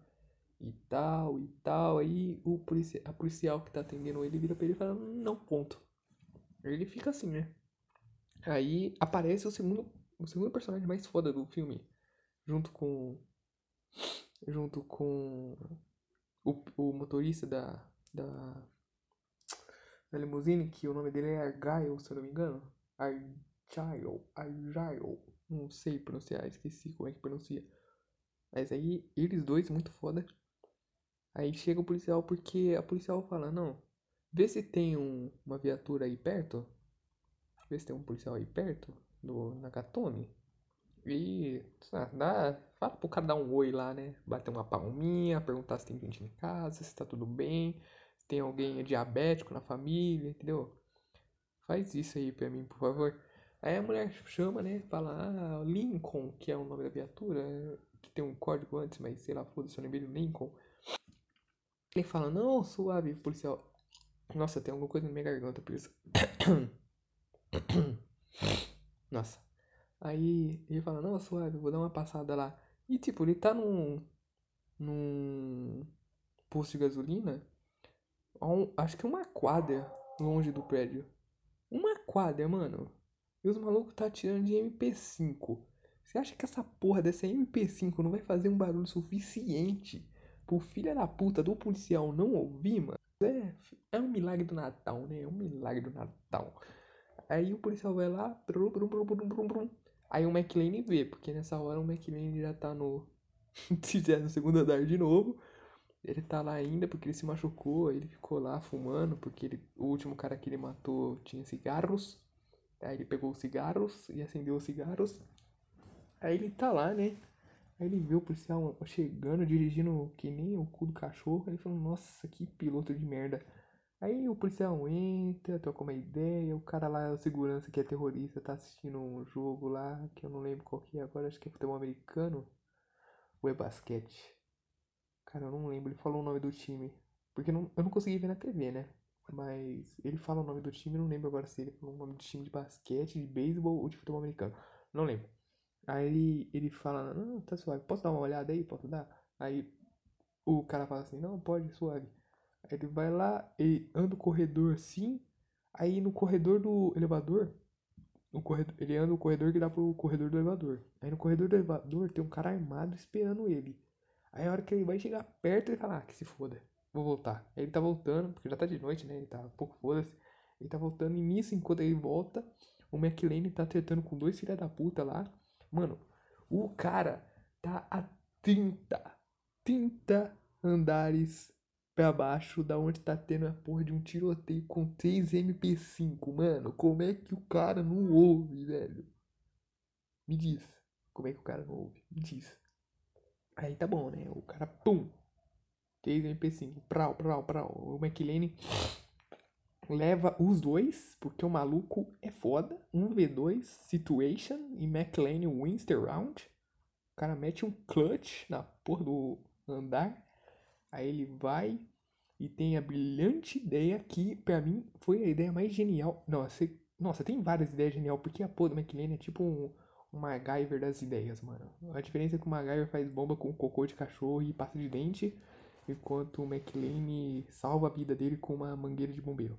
e tal, e tal. Aí o policia, a policial que tá atendendo ele vira pra ele e fala, não, ponto. Ele fica assim, né? Aí aparece o segundo, o segundo personagem mais foda do filme. Junto com. Junto com. O, o motorista da. Da na limusine, que o nome dele é Argyle, se eu não me engano. Argyle, Argyle. Não sei pronunciar, esqueci como é que pronuncia. Mas aí, eles dois, muito foda. Aí chega o policial porque a policial fala, não, vê se tem um, uma viatura aí perto. Vê se tem um policial aí perto, do Nakatomi. E dá, fala pro cara dar um oi lá, né? Bater uma palminha, perguntar se tem gente em casa, se tá tudo bem tem alguém diabético na família, entendeu? Faz isso aí pra mim, por favor. Aí a mulher chama, né? Fala, ah, Lincoln, que é o nome da viatura, que tem um código antes, mas sei lá, foda-se, eu lembrei do Lincoln. Ele fala, não, suave, policial. Nossa, tem alguma coisa na minha garganta, por isso. Nossa. Aí ele fala, não, suave, vou dar uma passada lá. E tipo, ele tá num. num posto de gasolina um, acho que uma quadra longe do prédio. Uma quadra, mano. E os malucos tá tirando de MP5. Você acha que essa porra dessa MP5 não vai fazer um barulho suficiente pro filho da puta do policial não ouvir, mano? É, é um milagre do Natal, né? É um milagre do Natal. Aí o policial vai lá, brum, brum, brum, brum, brum, brum. aí o McLean vê, porque nessa hora o McLean já tá no, no segundo andar de novo. Ele tá lá ainda porque ele se machucou, ele ficou lá fumando, porque ele, o último cara que ele matou tinha cigarros. Aí ele pegou os cigarros e acendeu os cigarros. Aí ele tá lá, né? Aí ele viu o policial chegando, dirigindo que nem o cu do cachorro. Aí ele falou, nossa, que piloto de merda. Aí o policial entra, troca uma ideia. O cara lá, o segurança que é terrorista, tá assistindo um jogo lá, que eu não lembro qual que é agora, acho que é futebol americano. Ou é basquete. Cara, eu não lembro. Ele falou o nome do time. Porque não, eu não consegui ver na TV, né? Mas ele fala o nome do time, não lembro agora se ele falou o nome do time de basquete, de beisebol ou de futebol americano. Não lembro. Aí ele, ele fala, não, tá suave, posso dar uma olhada aí? Posso dar? Aí o cara fala assim, não, pode, suave. Aí ele vai lá, ele anda o corredor assim, aí no corredor do elevador, no corredor, ele anda o corredor que dá pro corredor do elevador. Aí no corredor do elevador tem um cara armado esperando ele. Aí a hora que ele vai chegar perto, ele fala, ah, que se foda, vou voltar. Aí ele tá voltando, porque já tá de noite, né? Ele tá um pouco foda-se. Ele tá voltando e nisso, enquanto ele volta, o McLean tá tretando com dois filha da puta lá. Mano, o cara tá a 30, 30 andares pra baixo da onde tá tendo a porra de um tiroteio com 3 MP5, mano. Como é que o cara não ouve, velho? Me diz. Como é que o cara não ouve? Me diz. Aí tá bom, né? O cara, pum! 3 MP5, prau, prau, prau. O McLean leva os dois, porque o maluco é foda. 1v2, Situation e McLean wins the round. O cara mete um clutch na porra do andar. Aí ele vai e tem a brilhante ideia que, pra mim, foi a ideia mais genial. Nossa, nossa tem várias ideias genial, porque a porra do McLean é tipo um, um MacGyver das ideias, mano. A diferença é que o MacGyver faz bomba com cocô de cachorro e pasta de dente, enquanto o McLean salva a vida dele com uma mangueira de bombeiro.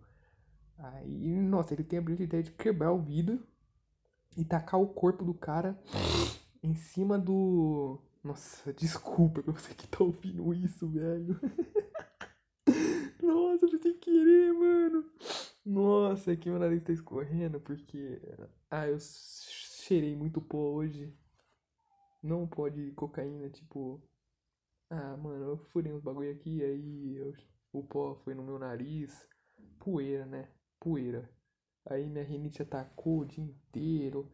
Aí, nossa, ele tem a brilhante ideia de quebrar o vidro e tacar o corpo do cara em cima do. Nossa, desculpa pra você que tá ouvindo isso, velho. Nossa, foi sem querer, mano. Nossa, aqui meu nariz tá escorrendo porque. Ah, eu cheirei muito pó hoje. Não pode cocaína, tipo. Ah, mano, eu furei uns bagulho aqui, aí eu... o pó foi no meu nariz. Poeira, né? Poeira. Aí minha rinite atacou o dia inteiro.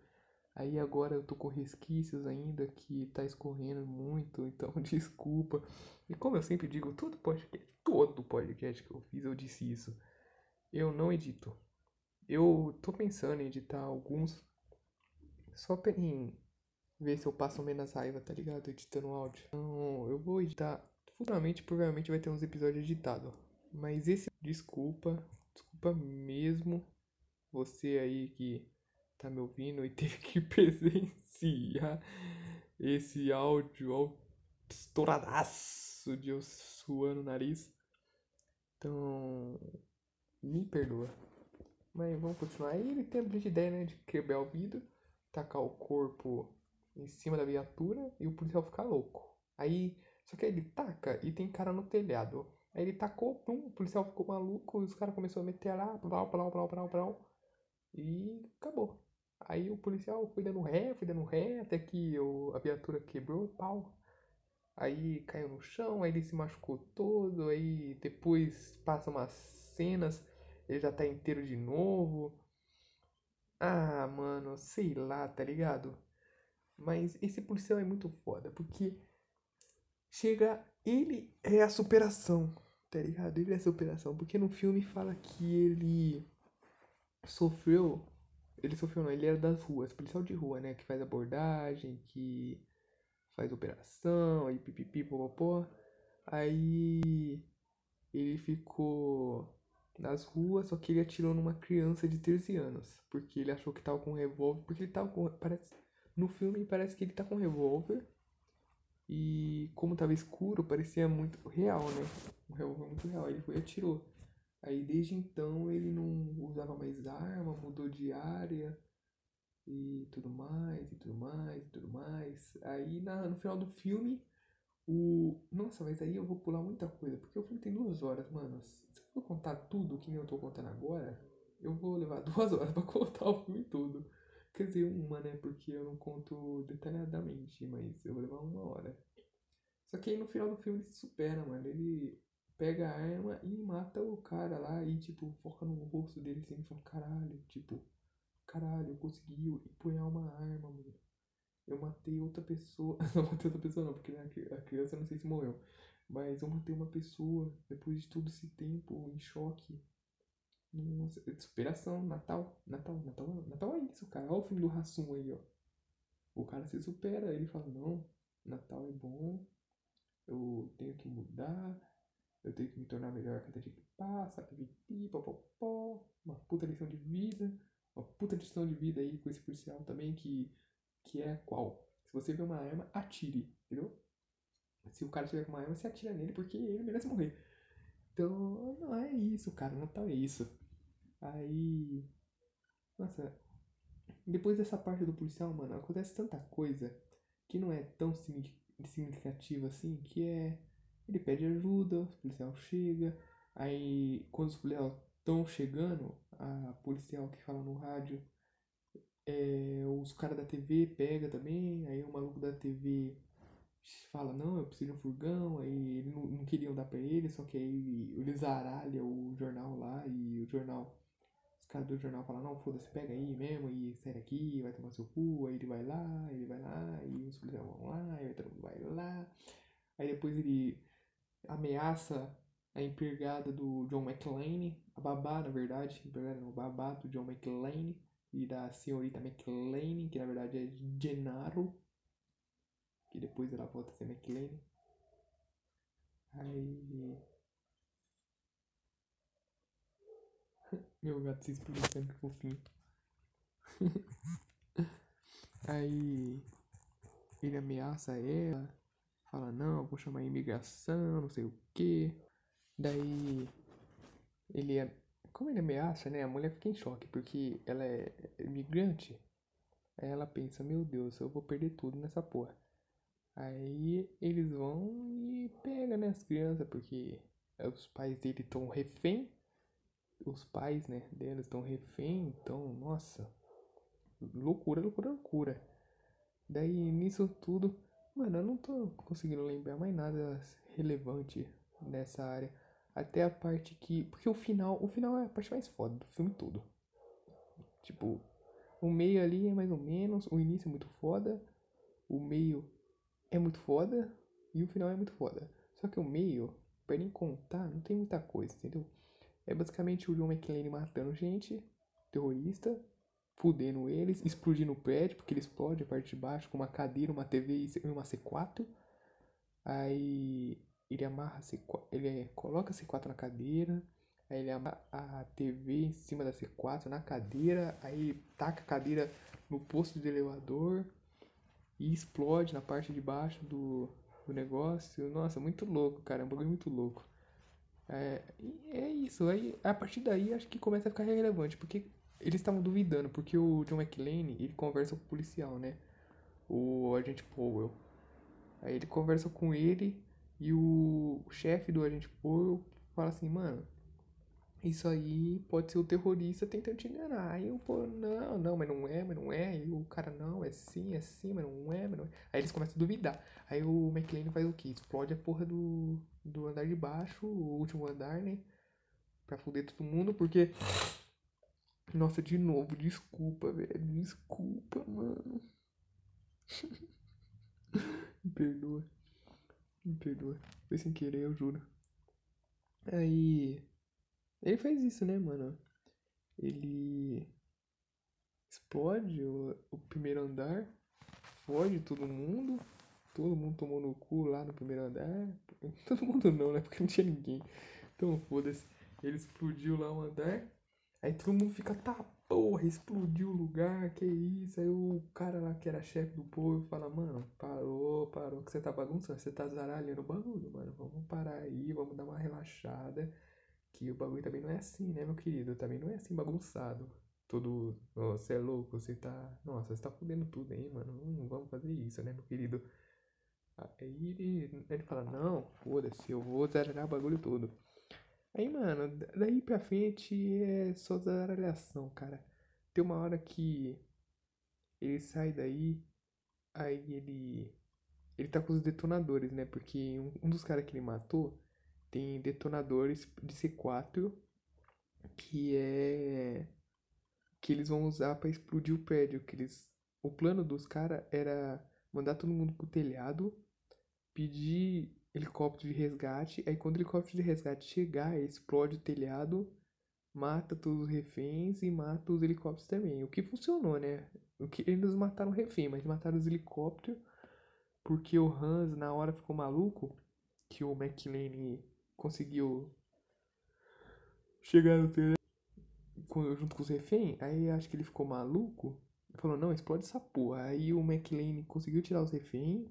Aí agora eu tô com resquícios ainda que tá escorrendo muito, então desculpa. E como eu sempre digo, todo podcast, todo podcast que eu fiz eu disse isso. Eu não edito. Eu tô pensando em editar alguns só em ver se eu passo menos raiva, tá ligado? Editando áudio. Então, eu vou editar. Futuramente, provavelmente vai ter uns episódios editados. Mas esse, desculpa, desculpa mesmo. Você aí que tá me ouvindo e teve que presenciar esse áudio estouradaço de eu suando o nariz. Então, me perdoa. Mas vamos continuar. Aí ele tem a brilhante ideia, né, de quebrar o vidro, tacar o corpo em cima da viatura e o policial ficar louco. Aí, só que aí ele taca e tem cara no telhado. Aí ele tacou, pum, o policial ficou maluco e os caras começaram a meter lá, plau, plau, plau, plau, plau. E acabou. Aí o policial foi dando ré, foi dando ré, até que o, a viatura quebrou, pau. Aí caiu no chão, aí ele se machucou todo, aí depois passa umas cenas, ele já tá inteiro de novo. Ah, mano, sei lá, tá ligado? Mas esse policial é muito foda, porque chega, ele é a superação, tá ligado? Ele é a superação, porque no filme fala que ele sofreu ele sofreu não, ele era das ruas, policial de rua, né? Que faz abordagem, que faz operação, aí pipipi, popopó. Aí ele ficou nas ruas, só que ele atirou numa criança de 13 anos. Porque ele achou que tava com um revólver. Porque ele tava com. Parece, no filme parece que ele tá com um revólver. E como tava escuro, parecia muito real, né? Um revólver muito real. Ele foi e atirou. Aí desde então ele não usava mais arma, mudou de área e tudo mais, e tudo mais, e tudo mais. Aí na, no final do filme, o. Nossa, mas aí eu vou pular muita coisa, porque o filme tem duas horas, mano. Eu contar tudo que eu tô contando agora, eu vou levar duas horas pra contar o filme todo. Quer dizer, uma, né? Porque eu não conto detalhadamente, mas eu vou levar uma hora. Só que aí no final do filme ele se supera, mano. Ele pega a arma e mata o cara lá e, tipo, foca no rosto dele assim e fala, caralho, tipo, caralho, eu consegui empunhar uma arma, mano. Eu matei outra pessoa. não matei outra pessoa não, porque a criança não sei se morreu. Mas eu matei uma pessoa depois de todo esse tempo em choque. Nossa, superação, Natal, Natal, Natal, Natal é isso, cara. Olha o filme do Rassum aí, ó. O cara se supera, ele fala, não, Natal é bom, eu tenho que mudar, eu tenho que me tornar melhor cada dia que passa, pipipi, uma puta lição de vida, uma puta lição de vida aí com esse policial também, que, que é qual? Se você vê uma arma, atire, entendeu? Se o cara estiver com uma arma, você atira nele porque ele merece morrer. Então, não é isso, cara, Natal é isso. Aí. Nossa, depois dessa parte do policial, mano, acontece tanta coisa que não é tão significativa assim, que é ele pede ajuda, o policial chega. Aí, quando os policiais estão chegando, a policial que fala no rádio, é, os caras da TV pega também. Aí o maluco da TV fala: Não, eu preciso de um furgão. Aí ele não, não queriam dar pra ele, só que aí eles zaralham o jornal lá e o jornal. Os caras do jornal falam, não, foda-se, pega aí mesmo e sai daqui, vai tomar seu cu, aí ele vai lá, ele vai lá, e os policiais vão lá, aí todo mundo vai lá. Aí depois ele ameaça a empregada do John McClane, a babá, na verdade, empregada não, babá do John McClane e da senhorita McClane, que na verdade é Gennaro, que depois ela volta a ser McClane. Aí. Meu gato se explica que fofinho. Aí. Ele ameaça ela. Fala, não, vou chamar a imigração, não sei o que. Daí. Ele é. Como ele ameaça, né? A mulher fica em choque, porque ela é imigrante. Aí ela pensa, meu Deus, eu vou perder tudo nessa porra. Aí eles vão e pegam né, as crianças, porque os pais dele estão refém. Os pais, né, deles estão refém, então, nossa. Loucura, loucura, loucura. Daí nisso tudo, mano, eu não tô conseguindo lembrar mais nada relevante nessa área. Até a parte que. Porque o final. O final é a parte mais foda do filme todo. Tipo, o meio ali é mais ou menos. O início é muito foda. O meio é muito foda. E o final é muito foda. Só que o meio, pra nem contar, não tem muita coisa, entendeu? É basicamente o John McClane matando gente, terrorista, fudendo eles, explodindo o prédio, porque ele explode a parte de baixo com uma cadeira, uma TV e uma C4. Aí ele amarra C4, ele coloca a C4 na cadeira, aí ele amarra a TV em cima da C4 na cadeira, aí taca a cadeira no posto de elevador e explode na parte de baixo do, do negócio. Nossa, muito louco, cara, é um bagulho muito louco. É, é isso, aí a partir daí acho que começa a ficar relevante, porque eles estavam duvidando, porque o John McClane, ele conversa com o policial, né? O agente Powell. Aí ele conversa com ele e o chefe do agente Powell fala assim, mano, isso aí pode ser o terrorista tentando te enganar. Aí o pô, não, não, mas não é, mas não é. Aí o cara, não, é sim, é sim, mas não é, mas não é. Aí eles começam a duvidar. Aí o McLean faz o quê? Explode a porra do, do andar de baixo, o último andar, né? Pra foder todo mundo, porque. Nossa, de novo, desculpa, velho. Desculpa, mano. Me perdoa. Me perdoa. Foi sem querer, eu juro. Aí. Ele faz isso, né, mano? Ele explode o, o primeiro andar, foge todo mundo, todo mundo tomou no cu lá no primeiro andar. Todo mundo não, né? Porque não tinha ninguém. Então foda-se. Ele explodiu lá o andar. Aí todo mundo fica, tá porra, explodiu o lugar, que isso? Aí o cara lá que era chefe do povo fala, mano, parou, parou, que você tá bagunçando, você tá zaralhando o bagulho, mano. Vamos parar aí, vamos dar uma relaxada que o bagulho também não é assim, né, meu querido? Também não é assim bagunçado. Todo. Você é louco, você tá. Nossa, você tá fudendo tudo aí, mano. Não vamos fazer isso, né, meu querido? Aí ele, ele fala: Não, foda-se, eu vou zerar o bagulho todo. Aí, mano, daí pra frente é só zaralhação, cara. Tem uma hora que ele sai daí, aí ele. Ele tá com os detonadores, né? Porque um, um dos caras que ele matou tem detonadores de C4 que é que eles vão usar para explodir o prédio, que eles o plano dos caras era mandar todo mundo pro telhado, pedir helicóptero de resgate, aí quando o helicóptero de resgate chegar, explode o telhado, mata todos os reféns e mata os helicópteros também. O que funcionou, né? O que eles mataram refém, mas mataram os helicópteros porque o Hans na hora ficou maluco que o McLean conseguiu chegar no telhado junto com os reféns. Aí acho que ele ficou maluco. Falou, não, explode essa porra. Aí o McLean conseguiu tirar os reféns.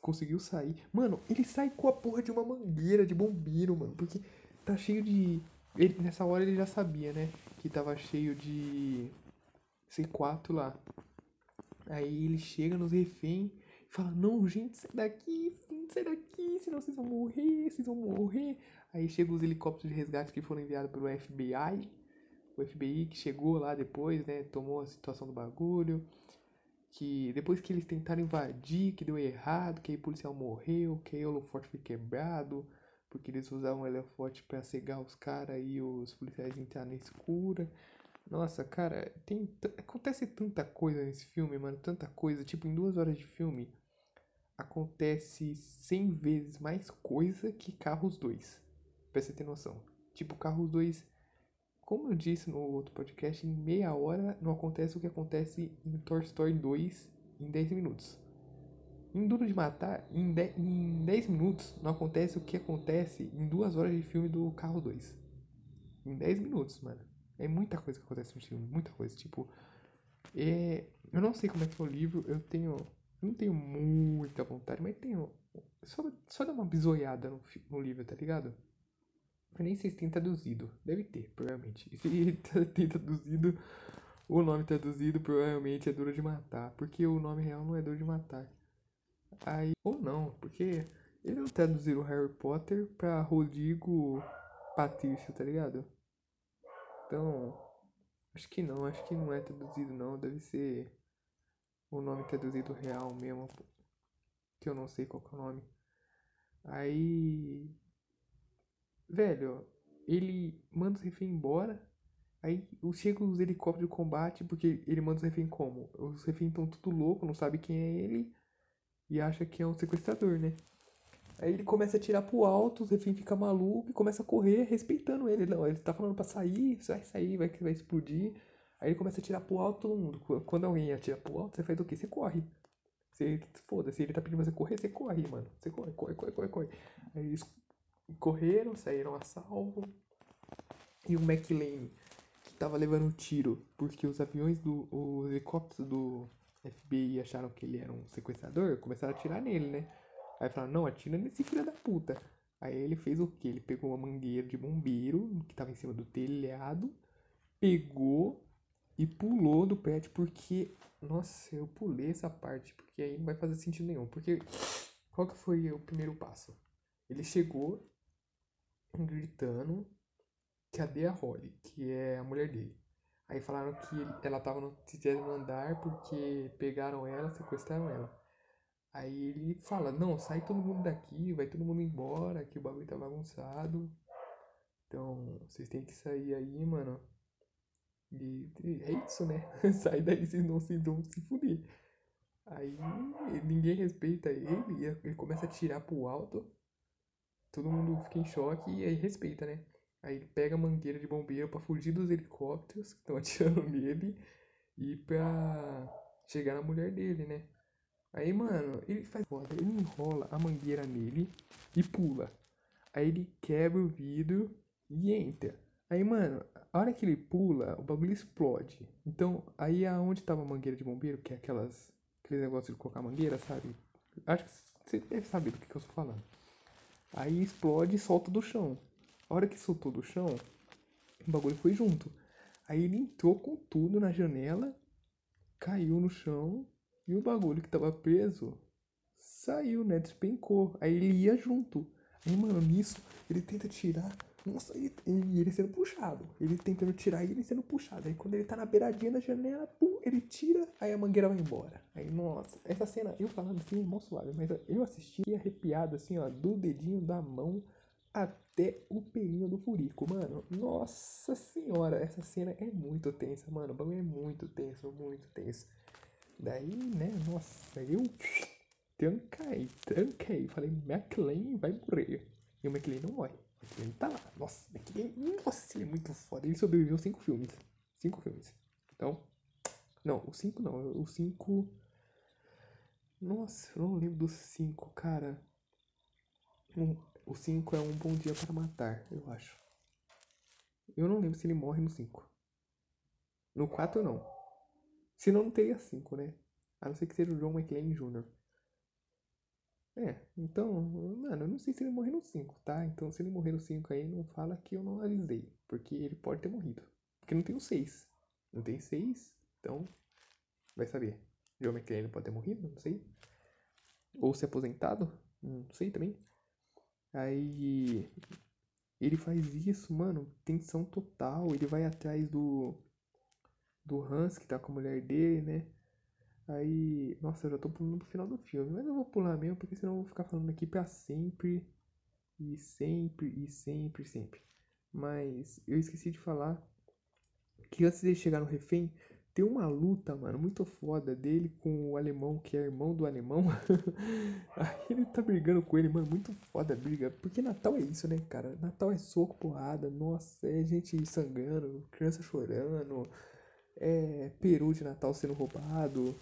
Conseguiu sair. Mano, ele sai com a porra de uma mangueira de bombeiro, mano. Porque tá cheio de. Ele, nessa hora ele já sabia, né? Que tava cheio de C4 lá. Aí ele chega nos reféns e fala: Não, gente, sai daqui, sai daqui, senão vocês vão morrer, vocês vão morrer. Aí chegam os helicópteros de resgate que foram enviados pelo FBI. O FBI que chegou lá depois, né? Tomou a situação do bagulho. Que depois que eles tentaram invadir, que deu errado, que aí o policial morreu, que aí o holoforte foi quebrado. porque eles usavam o holofote pra cegar os caras e os policiais entrar na escura. Nossa, cara, tem acontece tanta coisa nesse filme, mano, tanta coisa. Tipo, em duas horas de filme, acontece 100 vezes mais coisa que Carros 2. Pra você ter noção. Tipo, Carros 2, como eu disse no outro podcast, em meia hora não acontece o que acontece em Toy Story 2 em 10 minutos. Em Duro de Matar, em 10, em 10 minutos não acontece o que acontece em duas horas de filme do Carro 2. Em 10 minutos, mano. É muita coisa que acontece no filme, muita coisa. Tipo, é... eu não sei como é que é o livro, eu tenho. Não tenho muita vontade, mas tenho. Só, só dar uma bisoiada no, no livro, tá ligado? Eu nem sei se tem traduzido. Deve ter, provavelmente. E se tem traduzido, o nome traduzido provavelmente é Duro de Matar. Porque o nome real não é Duro de Matar. Aí, ou não, porque ele não traduziram Harry Potter pra Rodrigo Patrício, tá ligado? Então, acho que não, acho que não é traduzido não, deve ser o nome traduzido real mesmo, que eu não sei qual é o nome. Aí, velho, ele manda os reféns embora, aí chegam os helicópteros de combate, porque ele manda os reféns como? Os reféns estão tudo louco, não sabe quem é ele, e acha que é um sequestrador, né? Aí ele começa a tirar pro alto, o refém fica maluco e começa a correr respeitando ele. Não, ele tá falando pra sair, vai sair, vai, vai explodir. Aí ele começa a tirar pro alto todo mundo. Quando alguém atira pro alto, você faz o quê? Você corre. Você, foda-se, ele tá pedindo você correr, você corre, mano. Você corre, corre, corre, corre, corre. Aí eles correram, saíram a salvo. E o McLean, que tava levando tiro, porque os aviões do. os helicópteros do FBI acharam que ele era um sequestrador, começaram a atirar nele, né? Aí falaram, não, atira nesse filho da puta. Aí ele fez o que? Ele pegou uma mangueira de bombeiro que tava em cima do telhado, pegou e pulou do prédio porque. Nossa, eu pulei essa parte, porque aí não vai fazer sentido nenhum. Porque qual que foi o primeiro passo? Ele chegou gritando cadê a Holly, que é a mulher dele. Aí falaram que ela tava no terceiro andar porque pegaram ela, sequestraram ela. Aí ele fala, não, sai todo mundo daqui, vai todo mundo embora, que o bagulho tá bagunçado. Então, vocês têm que sair aí, mano. E, é isso, né? sai daí, vocês não se vão se fuder. Aí ninguém respeita ele, ele começa a tirar pro alto. Todo mundo fica em choque e aí respeita, né? Aí ele pega a mangueira de bombeiro para fugir dos helicópteros que estão atirando nele e pra chegar na mulher dele, né? Aí, mano, ele faz foda, ele enrola a mangueira nele e pula. Aí ele quebra o vidro e entra. Aí, mano, a hora que ele pula, o bagulho explode. Então, aí aonde tava a mangueira de bombeiro, que é aquelas. aquele negócio de colocar mangueira, sabe? Acho que você deve saber do que, que eu tô falando. Aí explode e solta do chão. A hora que soltou do chão, o bagulho foi junto. Aí ele entrou com tudo na janela, caiu no chão e o bagulho que tava preso saiu, né? Despencou. Aí ele ia junto. Aí, mano, nisso, ele tenta tirar. Nossa, e ele, ele, sendo puxado. Ele tentando tirar e ele sendo puxado. Aí quando ele tá na beiradinha da janela, pum, ele tira, aí a mangueira vai embora. Aí, nossa, essa cena, eu falando assim, mó suave, mas eu assisti arrepiado, assim, ó, do dedinho da mão até o pelinho do furico, mano. Nossa senhora, essa cena é muito tensa, mano. O bagulho é muito tenso, muito tenso. Daí, né, nossa, eu tranquei, tranquei. Falei, McLean vai morrer. E o McLean não morre. McLean tá lá. Nossa, McLean, nossa, ele é muito foda. Ele sobreviveu cinco filmes. Cinco filmes. Então, não, o cinco não. O cinco. Nossa, eu não lembro dos cinco, cara. Um, o cinco é um bom dia para matar, eu acho. Eu não lembro se ele morre no cinco. No quatro não. Senão não teria 5, né? A não ser que seja o John McClane Jr. É, então, mano, eu não sei se ele morrer no 5, tá? Então se ele morrer no 5 aí, não fala que eu não avisei. Porque ele pode ter morrido. Porque não tem o 6. Não tem 6, então vai saber. John McClane pode ter morrido, não sei. Ou se aposentado, não sei também. Aí ele faz isso, mano, tensão total. Ele vai atrás do do Hans, que tá com a mulher dele, né? Aí, nossa, eu já tô pulando pro final do filme, mas eu vou pular mesmo, porque senão eu vou ficar falando aqui pra sempre E sempre, e sempre, sempre. Mas eu esqueci de falar que antes de chegar no refém, tem uma luta, mano, muito foda dele com o alemão, que é irmão do alemão. Aí ele tá brigando com ele, mano, muito foda a briga. Porque Natal é isso, né, cara? Natal é soco, porrada, nossa, é gente sangrando, criança chorando, é peru de Natal sendo roubado.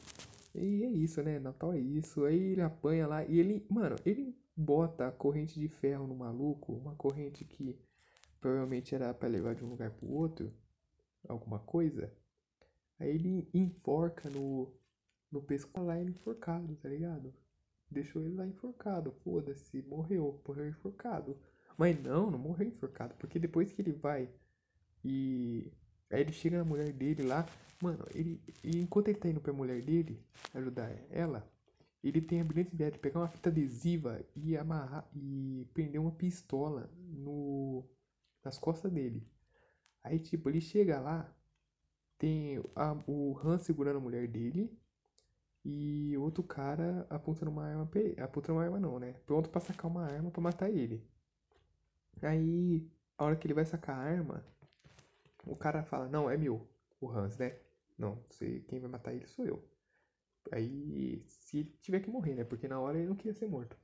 E é isso, né? Natal é isso. Aí ele apanha lá e ele, mano, ele bota a corrente de ferro no maluco, uma corrente que provavelmente era para levar de um lugar pro outro, alguma coisa. Aí ele enforca no, no pescoço lá ele enforcado, tá ligado? Deixou ele lá enforcado, foda-se, morreu, morreu enforcado. Mas não, não morreu enforcado, porque depois que ele vai e. Aí ele chega na mulher dele lá, mano, ele. E enquanto ele tá indo pra mulher dele ajudar ela, ele tem a brilhante ideia de pegar uma fita adesiva e amarrar e prender uma pistola no nas costas dele. Aí tipo, ele chega lá, tem a, o Han segurando a mulher dele e outro cara apontando uma arma. Apontando uma arma não, né? Pronto pra sacar uma arma pra matar ele. Aí, a hora que ele vai sacar a arma, o cara fala, não, é meu, o Hans, né? Não, você, quem vai matar ele sou eu. Aí, se ele tiver que morrer, né? Porque na hora ele não queria ser morto.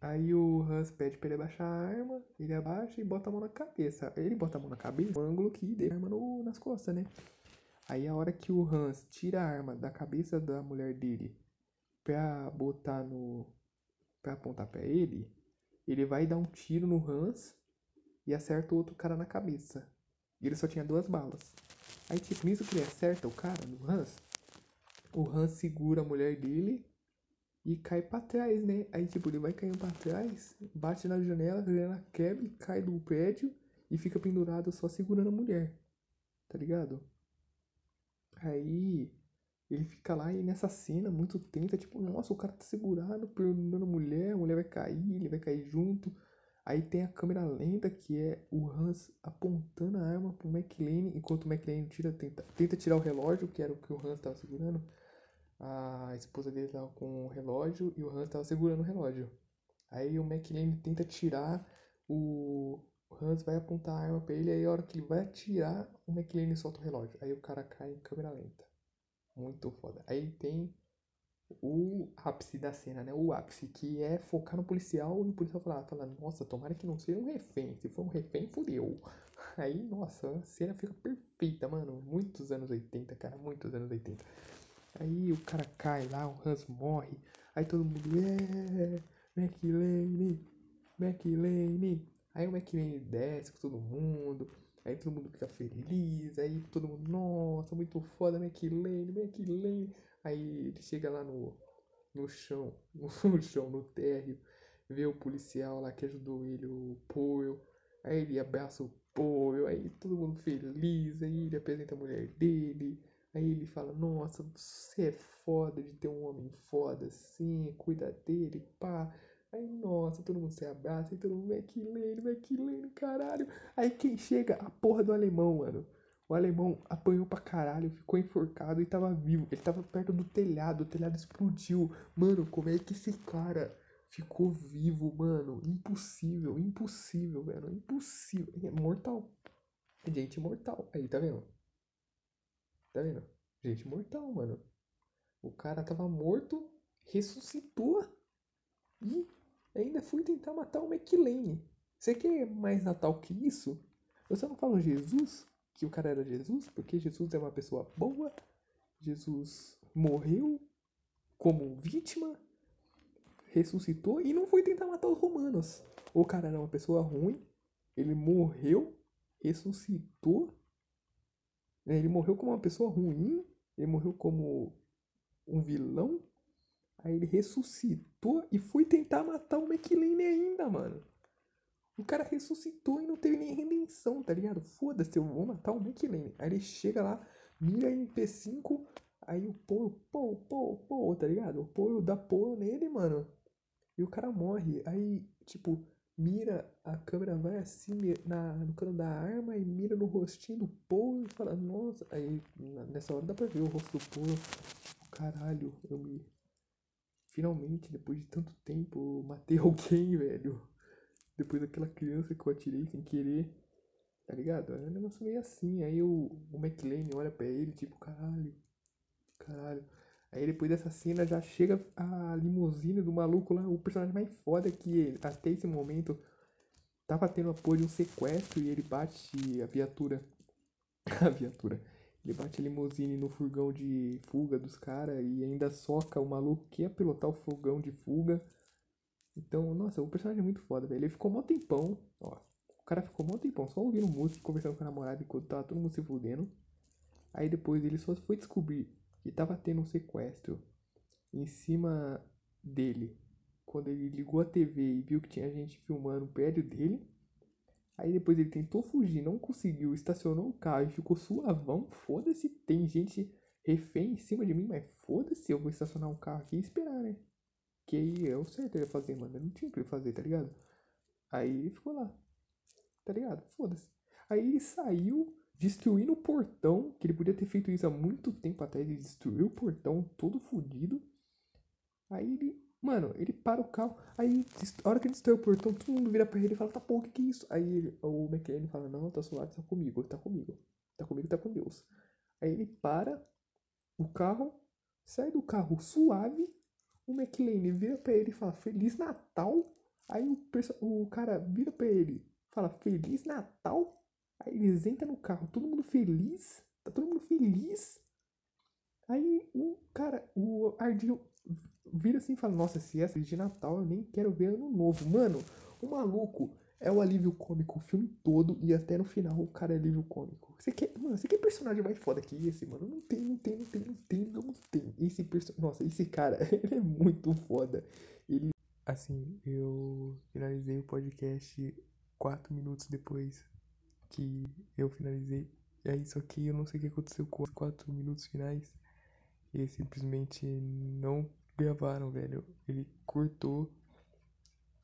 Aí o Hans pede pra ele abaixar a arma, ele abaixa e bota a mão na cabeça. Ele bota a mão na cabeça, um ângulo que dê a arma no, nas costas, né? Aí a hora que o Hans tira a arma da cabeça da mulher dele pra botar no. pra apontar pra ele, ele vai dar um tiro no Hans e acerta o outro cara na cabeça. E ele só tinha duas balas. Aí, tipo, nisso que ele acerta o cara, no Hans, o Hans segura a mulher dele e cai pra trás, né? Aí, tipo, ele vai caindo pra trás, bate na janela, a janela quebra cai do prédio e fica pendurado só segurando a mulher. Tá ligado? Aí ele fica lá e nessa cena muito tensa, tipo, nossa, o cara tá segurado, pendurando a mulher, a mulher vai cair, ele vai cair junto. Aí tem a câmera lenta que é o Hans apontando a arma pro McLean, enquanto o McLean tira, tenta, tenta tirar o relógio, que era o que o Hans tava segurando a esposa dele tava com o relógio e o Hans tava segurando o relógio. Aí o McLean tenta tirar, o Hans vai apontar a arma pra ele, aí a hora que ele vai atirar, o McLean solta o relógio. Aí o cara cai em câmera lenta. Muito foda. Aí tem o ápice da cena, né? O ápice, que é focar no policial e o policial fala, fala, nossa, tomara que não seja um refém. Se for um refém, fudeu. Aí, nossa, a cena fica perfeita, mano. Muitos anos 80, cara, muitos anos 80. Aí o cara cai lá, o Hans morre. Aí todo mundo, é, McLean, McLean. Aí o McLean desce com todo mundo. Aí todo mundo fica feliz. Aí todo mundo, nossa, muito foda, McLean, McLean. Aí ele chega lá no, no chão, no chão, no térreo. Vê o policial lá que ajudou ele, o Powell. Aí ele abraça o Powell. Aí todo mundo feliz. Aí ele apresenta a mulher dele. Aí ele fala, nossa, você é foda de ter um homem foda assim, cuida dele, pá. Aí, nossa, todo mundo se abraça, e todo mundo, McLean, McLean, caralho. Aí quem chega? A porra do alemão, mano. O alemão apanhou pra caralho, ficou enforcado e tava vivo. Ele tava perto do telhado, o telhado explodiu. Mano, como é que esse cara ficou vivo, mano? Impossível, impossível, velho. Impossível. É mortal. Gente mortal. Aí, tá vendo? Tá vendo? Gente mortal, mano. O cara tava morto, ressuscitou e ainda fui tentar matar o McLean. Você quer mais Natal que isso? Só não falo Jesus, que o cara era Jesus, porque Jesus é uma pessoa boa. Jesus morreu como vítima, ressuscitou e não foi tentar matar os romanos. O cara era uma pessoa ruim, ele morreu, ressuscitou né, ele morreu como uma pessoa ruim, ele morreu como um vilão. Aí ele ressuscitou e foi tentar matar o McLean ainda, mano. O cara ressuscitou e não teve nem redenção, tá ligado? Foda-se, eu vou matar o McLean. Aí ele chega lá, mira MP5, aí o Paul, pô, pô, pô, tá ligado? O Paul dá Paul nele, mano. E o cara morre. Aí, tipo, mira, a câmera vai assim na, no cano da arma e mira no rostinho do Paul e fala, nossa, aí nessa hora dá pra ver o rosto do Paul, caralho, eu me. Finalmente, depois de tanto tempo, matei alguém, velho. Depois daquela criança que eu atirei sem querer. Tá ligado? É um negócio meio assim. Aí o, o McLean olha pra ele, tipo, caralho, caralho. Aí depois dessa cena já chega a limusine do maluco lá, o personagem mais foda que até esse momento tava tendo apoio de um sequestro e ele bate a viatura. a viatura. Ele bate a limusine no furgão de fuga dos caras e ainda soca o maluco que ia pilotar o furgão de fuga. Então, nossa, o personagem é muito foda, velho. Ele ficou mó tempão, ó. O cara ficou mó tempão só ouvindo música, conversando com a namorada enquanto tava todo mundo se fudendo. Aí depois ele só foi descobrir que tava tendo um sequestro em cima dele. Quando ele ligou a TV e viu que tinha gente filmando o prédio dele. Aí depois ele tentou fugir, não conseguiu, estacionou o carro e ficou suavão. Foda-se, tem gente refém em cima de mim, mas foda-se, eu vou estacionar um carro aqui e esperar, né? Que é o certo ele fazer, mano. Eu não tinha que ele fazer, tá ligado? Aí ele ficou lá, tá ligado? Foda-se. Aí ele saiu destruindo o portão, que ele podia ter feito isso há muito tempo atrás. Ele destruiu o portão todo fodido. Aí ele Mano, ele para o carro, aí a hora que ele destrói o portão, todo mundo vira pra ele e fala, tá pô, o que que é isso? Aí ele, o McLean fala, não, tá suave, tá comigo, tá comigo, tá comigo, tá com Deus. Aí ele para o carro, sai do carro suave, o McLean vira pra ele e fala, Feliz Natal. Aí o, o cara vira pra ele, fala, Feliz Natal. Aí eles entram no carro, todo mundo feliz, tá todo mundo feliz. Aí o cara, o Ardil vira assim e fala: Nossa, se é de Natal eu nem quero ver ano novo. Mano, o maluco é o alívio cômico o filme todo e até no final o cara é alívio cômico. Você quer, mano, você quer personagem mais foda que esse, mano? Não tem, não tem, não tem, não tem, não tem. Esse personagem. Nossa, esse cara, ele é muito foda. Ele. Assim, eu finalizei o podcast quatro minutos depois que eu finalizei. E aí, só que eu não sei o que aconteceu com os quatro minutos finais. E simplesmente não gravaram, velho. Ele cortou.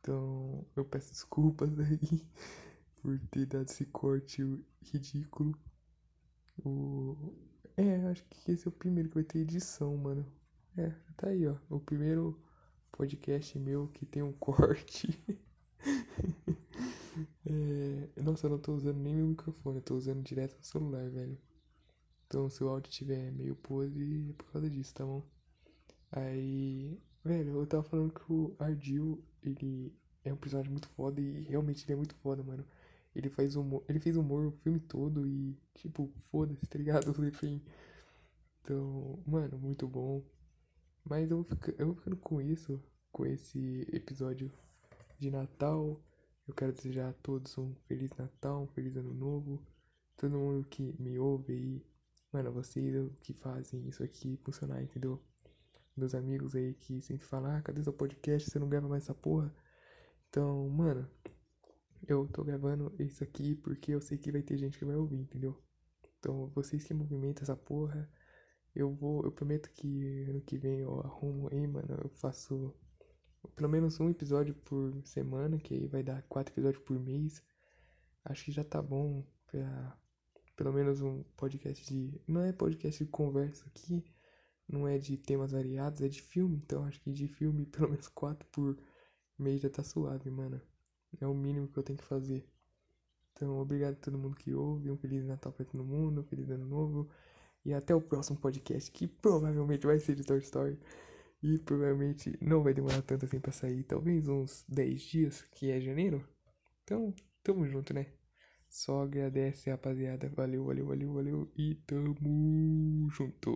Então eu peço desculpas aí por ter dado esse corte ridículo. O... É, acho que esse é o primeiro que vai ter edição, mano. É, tá aí, ó. O primeiro podcast meu que tem um corte. é... Nossa, eu não tô usando nem meu microfone, eu tô usando direto no celular, velho. Então se o áudio tiver meio podre é por causa disso, tá bom? Aí, velho, eu tava falando que o Ardil, ele é um personagem muito foda e realmente ele é muito foda, mano. Ele faz humor, ele fez humor o filme todo e, tipo, foda-se, tá ligado? Enfim. Então, mano, muito bom. Mas eu vou, ficar, eu vou ficando com isso, com esse episódio de Natal. Eu quero desejar a todos um Feliz Natal, um Feliz Ano Novo. Todo mundo que me ouve aí. Mano, vocês que fazem isso aqui funcionar, entendeu? Meus amigos aí que sempre falam, ah, cadê seu podcast? Você não grava mais essa porra? Então, mano, eu tô gravando isso aqui porque eu sei que vai ter gente que vai ouvir, entendeu? Então, vocês que movimentam essa porra, eu vou, eu prometo que ano que vem eu arrumo aí, mano, eu faço pelo menos um episódio por semana, que aí vai dar quatro episódios por mês. Acho que já tá bom pra pelo menos um podcast de. Não é podcast de conversa aqui, não é de temas variados, é de filme. Então acho que de filme, pelo menos quatro por mês já tá suave, mano. É o mínimo que eu tenho que fazer. Então, obrigado a todo mundo que ouve. Um Feliz Natal pra todo mundo. Um Feliz Ano Novo. E até o próximo podcast, que provavelmente vai ser de Toy Story. E provavelmente não vai demorar tanto assim pra sair. Talvez uns 10 dias, que é janeiro. Então, tamo junto, né? Só agradece, rapaziada. Valeu, valeu, valeu, valeu. E tamo junto.